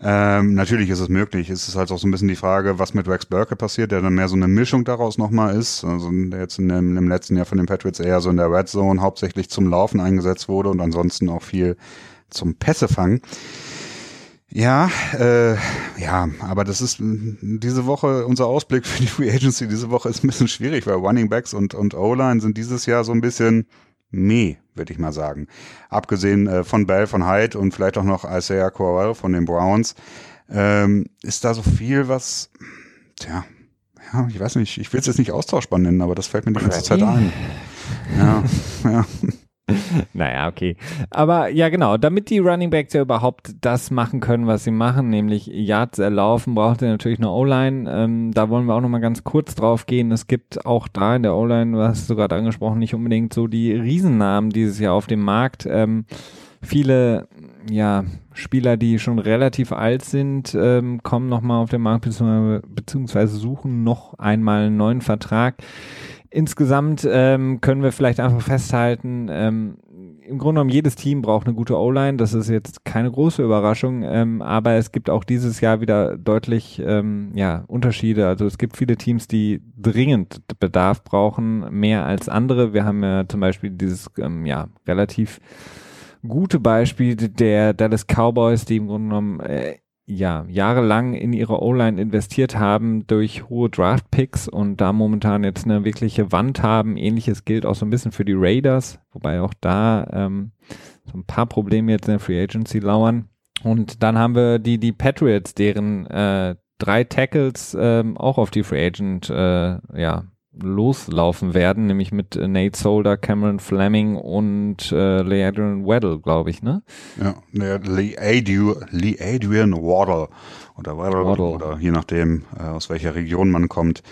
B: Ähm, natürlich ist es möglich. Es ist halt auch so ein bisschen die Frage, was mit Rex Burke passiert, der dann mehr so eine Mischung daraus nochmal ist. Also der jetzt in dem, im letzten Jahr von den Patriots eher so in der Red Zone hauptsächlich zum Laufen eingesetzt wurde und ansonsten auch viel zum Pässefangen. Ja, äh, ja, aber das ist diese Woche unser Ausblick für die Free Agency diese Woche ist ein bisschen schwierig, weil Running Backs und und O-Line sind dieses Jahr so ein bisschen meh, würde ich mal sagen. Abgesehen äh, von Bell von Hyde und vielleicht auch noch Isaiah Corral von den Browns, ähm, ist da so viel, was, tja, ja, ich weiß nicht, ich will es jetzt nicht austauschbar nennen, aber das fällt mir die ganze Zeit ein. Ja, ja.
A: naja, okay. Aber ja, genau, damit die Running Backs ja überhaupt das machen können, was sie machen, nämlich Yards erlaufen, braucht ihr natürlich eine O-Line. Ähm, da wollen wir auch nochmal ganz kurz drauf gehen. Es gibt auch da in der O-Line, du gerade angesprochen, nicht unbedingt so die Riesennamen dieses Jahr auf dem Markt. Ähm, viele ja, Spieler, die schon relativ alt sind, ähm, kommen nochmal auf den Markt beziehungsweise suchen noch einmal einen neuen Vertrag. Insgesamt ähm, können wir vielleicht einfach festhalten, ähm, im Grunde genommen jedes Team braucht eine gute O-Line. Das ist jetzt keine große Überraschung, ähm, aber es gibt auch dieses Jahr wieder deutlich ähm, ja, Unterschiede. Also es gibt viele Teams, die dringend Bedarf brauchen, mehr als andere. Wir haben ja zum Beispiel dieses ähm, ja relativ gute Beispiel der Dallas Cowboys, die im Grunde genommen äh, ja, jahrelang in ihre O-Line investiert haben durch hohe Draft-Picks und da momentan jetzt eine wirkliche Wand haben. Ähnliches gilt auch so ein bisschen für die Raiders, wobei auch da ähm, so ein paar Probleme jetzt in der Free Agency lauern. Und dann haben wir die, die Patriots, deren äh, drei Tackles ähm, auch auf die Free Agent äh, ja, loslaufen werden, nämlich mit äh, Nate Solder, Cameron Fleming und äh, Lee Adrian Waddle, glaube ich, ne?
B: Ja, Lee, Adrian, Lee Adrian Waddle oder Waddle, Waddle. oder je nachdem, äh, aus welcher Region man kommt.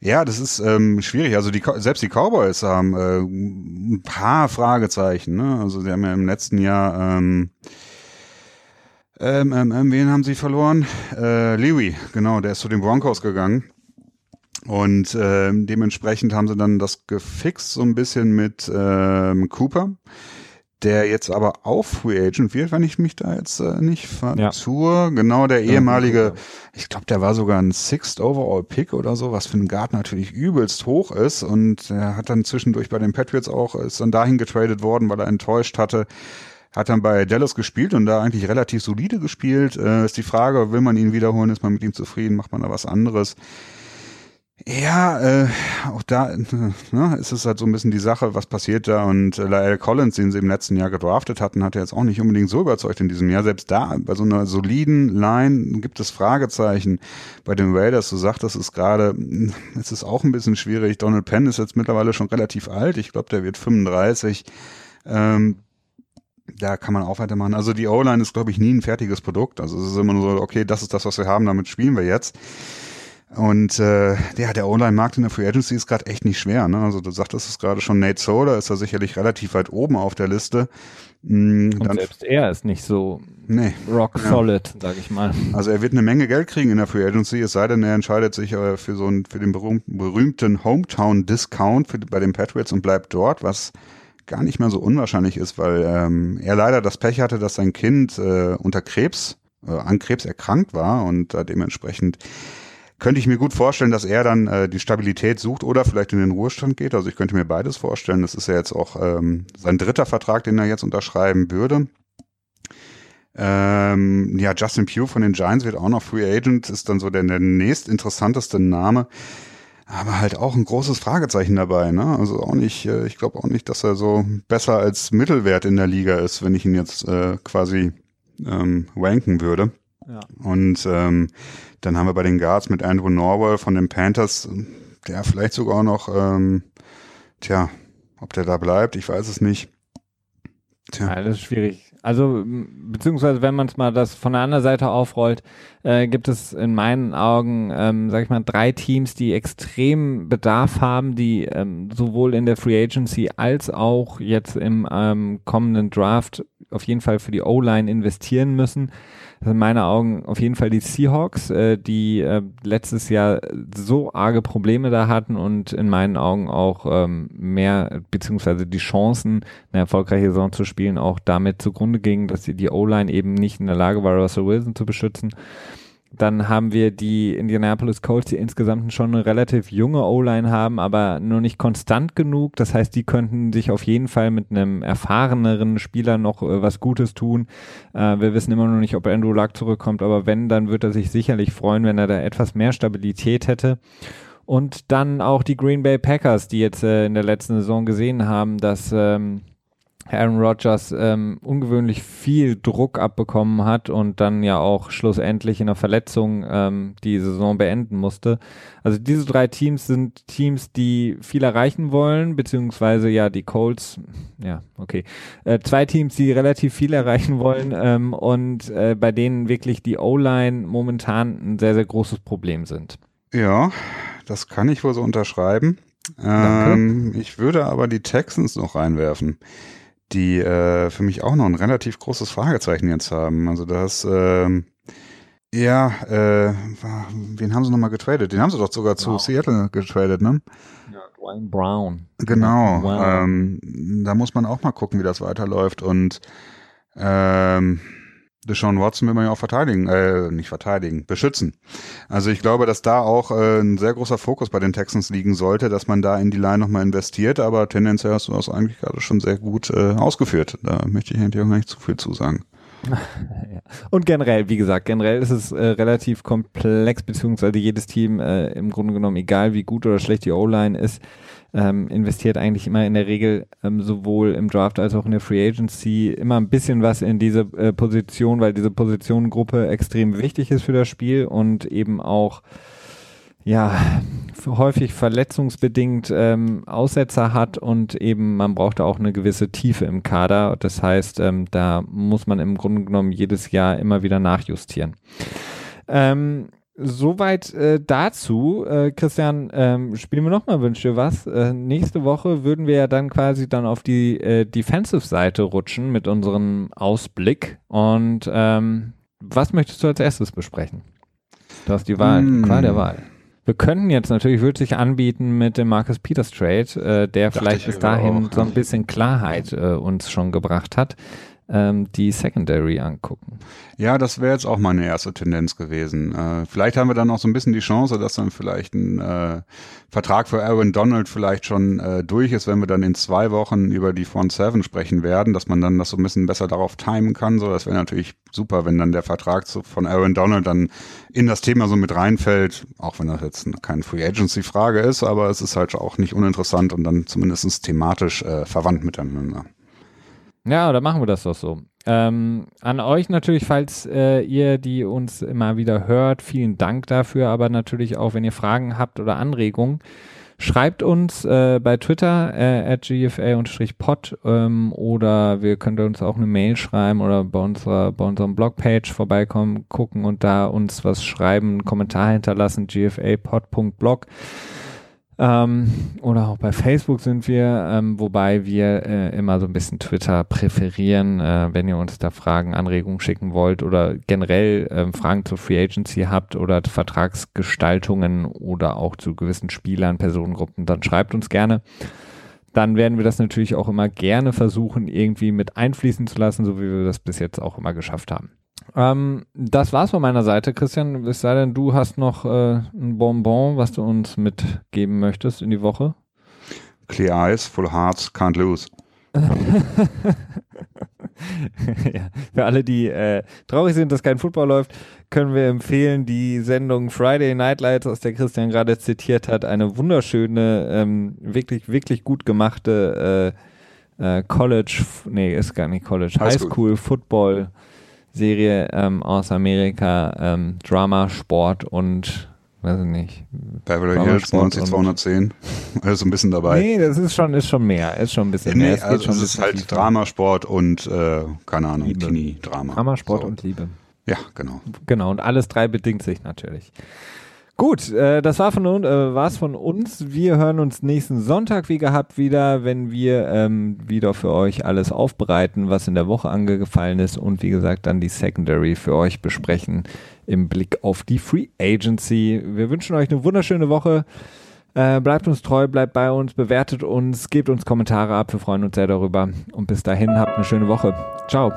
B: Ja, das ist ähm, schwierig. Also die selbst die Cowboys haben äh, ein paar Fragezeichen. Ne? Also sie haben ja im letzten Jahr ähm, ähm, ähm, ähm wen haben sie verloren? Äh, Lewy, genau, der ist zu den Broncos gegangen. Und äh, dementsprechend haben sie dann das gefixt so ein bisschen mit ähm, Cooper, der jetzt aber auch Free Agent wird, wenn ich mich da jetzt äh, nicht vertue. Ja. Genau, der ehemalige, ich glaube, der war sogar ein Sixth Overall Pick oder so, was für einen Guard natürlich übelst hoch ist. Und er hat dann zwischendurch bei den Patriots auch, ist dann dahin getradet worden, weil er enttäuscht hatte. Hat dann bei Dallas gespielt und da eigentlich relativ solide gespielt. Äh, ist die Frage, will man ihn wiederholen, ist man mit ihm zufrieden, macht man da was anderes? Ja, äh, auch da ne, ist es halt so ein bisschen die Sache, was passiert da. Und äh, Lyle Collins, den sie im letzten Jahr gedraftet hatten, hat er jetzt auch nicht unbedingt so überzeugt in diesem Jahr. Selbst da, bei so einer soliden Line gibt es Fragezeichen. Bei den Raiders, du sagtest es gerade, es ist auch ein bisschen schwierig. Donald Penn ist jetzt mittlerweile schon relativ alt. Ich glaube, der wird 35. Ähm, da kann man auch weitermachen. Also die O-Line ist, glaube ich, nie ein fertiges Produkt. Also es ist immer nur so, okay, das ist das, was wir haben, damit spielen wir jetzt. Und äh, ja, der Online-Markt in der Free Agency ist gerade echt nicht schwer. Ne? Also du sagtest es gerade schon, Nate Soda ist da sicherlich relativ weit oben auf der Liste.
A: Mhm, Und selbst er ist nicht so nee, rock solid, ja. sag ich mal.
B: Also er wird eine Menge Geld kriegen in der Free Agency, es sei denn, er entscheidet sich äh, für so einen, für den berühmten, berühmten Hometown-Discount bei den Patriots und bleibt dort, was gar nicht mehr so unwahrscheinlich ist, weil ähm, er leider das Pech hatte, dass sein Kind äh, unter Krebs, äh, an Krebs erkrankt war und äh, dementsprechend könnte ich mir gut vorstellen, dass er dann äh, die Stabilität sucht oder vielleicht in den Ruhestand geht. Also ich könnte mir beides vorstellen. Das ist ja jetzt auch ähm, sein dritter Vertrag, den er jetzt unterschreiben würde. Ähm, ja, Justin Pugh von den Giants wird auch noch Free Agent, ist dann so der, der nächst interessanteste Name. Aber halt auch ein großes Fragezeichen dabei, ne? Also auch nicht, äh, ich glaube auch nicht, dass er so besser als Mittelwert in der Liga ist, wenn ich ihn jetzt äh, quasi ähm, ranken würde. Ja. Und ähm, dann haben wir bei den Guards mit Andrew Norwell von den Panthers, der vielleicht sogar noch, ähm, tja, ob der da bleibt, ich weiß es nicht.
A: Tja. Ja, das ist schwierig. Also, beziehungsweise wenn man es mal das von der anderen Seite aufrollt, äh, gibt es in meinen Augen, ähm, sag ich mal, drei Teams, die extrem Bedarf haben, die ähm, sowohl in der Free Agency als auch jetzt im ähm, kommenden Draft auf jeden Fall für die O-Line investieren müssen. In meinen Augen auf jeden Fall die Seahawks, äh, die äh, letztes Jahr so arge Probleme da hatten und in meinen Augen auch ähm, mehr, beziehungsweise die Chancen, eine erfolgreiche Saison zu spielen, auch damit zugrunde gingen, dass die O-Line eben nicht in der Lage war, Russell Wilson zu beschützen. Dann haben wir die Indianapolis Colts, die insgesamt schon eine relativ junge O-Line haben, aber nur nicht konstant genug. Das heißt, die könnten sich auf jeden Fall mit einem erfahreneren Spieler noch äh, was Gutes tun. Äh, wir wissen immer noch nicht, ob Andrew Luck zurückkommt, aber wenn, dann wird er sich sicherlich freuen, wenn er da etwas mehr Stabilität hätte. Und dann auch die Green Bay Packers, die jetzt äh, in der letzten Saison gesehen haben, dass ähm, Aaron Rodgers ähm, ungewöhnlich viel Druck abbekommen hat und dann ja auch schlussendlich in einer Verletzung ähm, die Saison beenden musste. Also diese drei Teams sind Teams, die viel erreichen wollen, beziehungsweise ja die Colts, ja okay, äh, zwei Teams, die relativ viel erreichen wollen ähm, und äh, bei denen wirklich die O-Line momentan ein sehr sehr großes Problem sind.
B: Ja, das kann ich wohl so unterschreiben. Ähm, ich würde aber die Texans noch reinwerfen die äh, für mich auch noch ein relativ großes Fragezeichen jetzt haben. Also das, ähm, ja, äh, wen haben sie nochmal getradet? Den haben sie doch sogar zu wow. Seattle getradet, ne?
A: Ja, Dwayne Brown.
B: Genau. Wow. Ähm, da muss man auch mal gucken, wie das weiterläuft und ähm, Deshaun Watson will man ja auch verteidigen, äh, nicht verteidigen, beschützen. Also ich glaube, dass da auch äh, ein sehr großer Fokus bei den Texans liegen sollte, dass man da in die Line nochmal investiert, aber tendenziell hast du das eigentlich gerade schon sehr gut äh, ausgeführt. Da möchte ich eigentlich auch nicht zu viel zu sagen.
A: Und generell, wie gesagt, generell ist es äh, relativ komplex, beziehungsweise jedes Team äh, im Grunde genommen, egal wie gut oder schlecht die O-Line ist, ähm, investiert eigentlich immer in der Regel ähm, sowohl im Draft als auch in der Free Agency immer ein bisschen was in diese äh, Position, weil diese Positionengruppe extrem wichtig ist für das Spiel und eben auch ja häufig verletzungsbedingt ähm, Aussetzer hat und eben man braucht da auch eine gewisse Tiefe im Kader. Das heißt, ähm, da muss man im Grunde genommen jedes Jahr immer wieder nachjustieren. Ähm, Soweit äh, dazu. Äh, Christian, ähm, spielen wir nochmal Wünsch dir was. Äh, nächste Woche würden wir ja dann quasi dann auf die äh, Defensive-Seite rutschen mit unserem Ausblick. Und ähm, was möchtest du als erstes besprechen? Du hast die Wahl, mm. Qual der Wahl. Wir könnten jetzt natürlich, würde sich anbieten mit dem Marcus Peters Trade, äh, der Dacht vielleicht bis dahin auch, so ein bisschen Klarheit äh, uns schon gebracht hat ähm, die Secondary angucken.
B: Ja, das wäre jetzt auch meine erste Tendenz gewesen. Äh, vielleicht haben wir dann auch so ein bisschen die Chance, dass dann vielleicht ein äh, Vertrag für Aaron Donald vielleicht schon äh, durch ist, wenn wir dann in zwei Wochen über die Front Seven sprechen werden, dass man dann das so ein bisschen besser darauf timen kann. So, das wäre natürlich super, wenn dann der Vertrag zu, von Aaron Donald dann in das Thema so mit reinfällt, auch wenn das jetzt keine Free Agency Frage ist, aber es ist halt auch nicht uninteressant und dann zumindest thematisch äh, verwandt miteinander.
A: Ja, da machen wir das doch so. Ähm, an euch natürlich, falls äh, ihr die uns immer wieder hört, vielen Dank dafür, aber natürlich auch, wenn ihr Fragen habt oder Anregungen, schreibt uns äh, bei Twitter äh, at gfa-pod ähm, oder wir könnt uns auch eine Mail schreiben oder bei unserer bei unserem Blogpage vorbeikommen, gucken und da uns was schreiben, einen Kommentar hinterlassen, gfapod.blog. Ähm, oder auch bei Facebook sind wir, ähm, wobei wir äh, immer so ein bisschen Twitter präferieren, äh, wenn ihr uns da Fragen, Anregungen schicken wollt oder generell ähm, Fragen zur Free Agency habt oder Vertragsgestaltungen oder auch zu gewissen Spielern, Personengruppen, dann schreibt uns gerne. Dann werden wir das natürlich auch immer gerne versuchen, irgendwie mit einfließen zu lassen, so wie wir das bis jetzt auch immer geschafft haben. Ähm, das war's von meiner Seite, Christian. Es sei denn, du hast noch äh, ein Bonbon, was du uns mitgeben möchtest in die Woche.
B: Clear eyes, full hearts, can't lose.
A: ja, für alle, die äh, traurig sind, dass kein Football läuft, können wir empfehlen die Sendung Friday Night Lights, aus der Christian gerade zitiert hat. Eine wunderschöne, ähm, wirklich, wirklich gut gemachte äh, äh, College, nee, ist gar nicht College, Highschool, High Football Serie ähm, aus Amerika, ähm, Drama, Sport und weiß ich nicht.
B: Beverly Hills 90210. Also ein bisschen dabei.
A: Nee, das ist schon, ist schon mehr. Ist schon ein bisschen
B: nee,
A: mehr.
B: Es, also es ist halt tiefer. Drama, Sport und, äh, keine Ahnung, Teenie-Drama.
A: Drama, Sport so. und Liebe.
B: Ja, genau.
A: Genau, und alles drei bedingt sich natürlich. Gut, äh, das war von, äh, war's von uns. Wir hören uns nächsten Sonntag wie gehabt wieder, wenn wir ähm, wieder für euch alles aufbereiten, was in der Woche angefallen ist und wie gesagt dann die Secondary für euch besprechen im Blick auf die Free Agency. Wir wünschen euch eine wunderschöne Woche. Äh, bleibt uns treu, bleibt bei uns, bewertet uns, gebt uns Kommentare ab. Wir freuen uns sehr darüber. Und bis dahin habt eine schöne Woche. Ciao.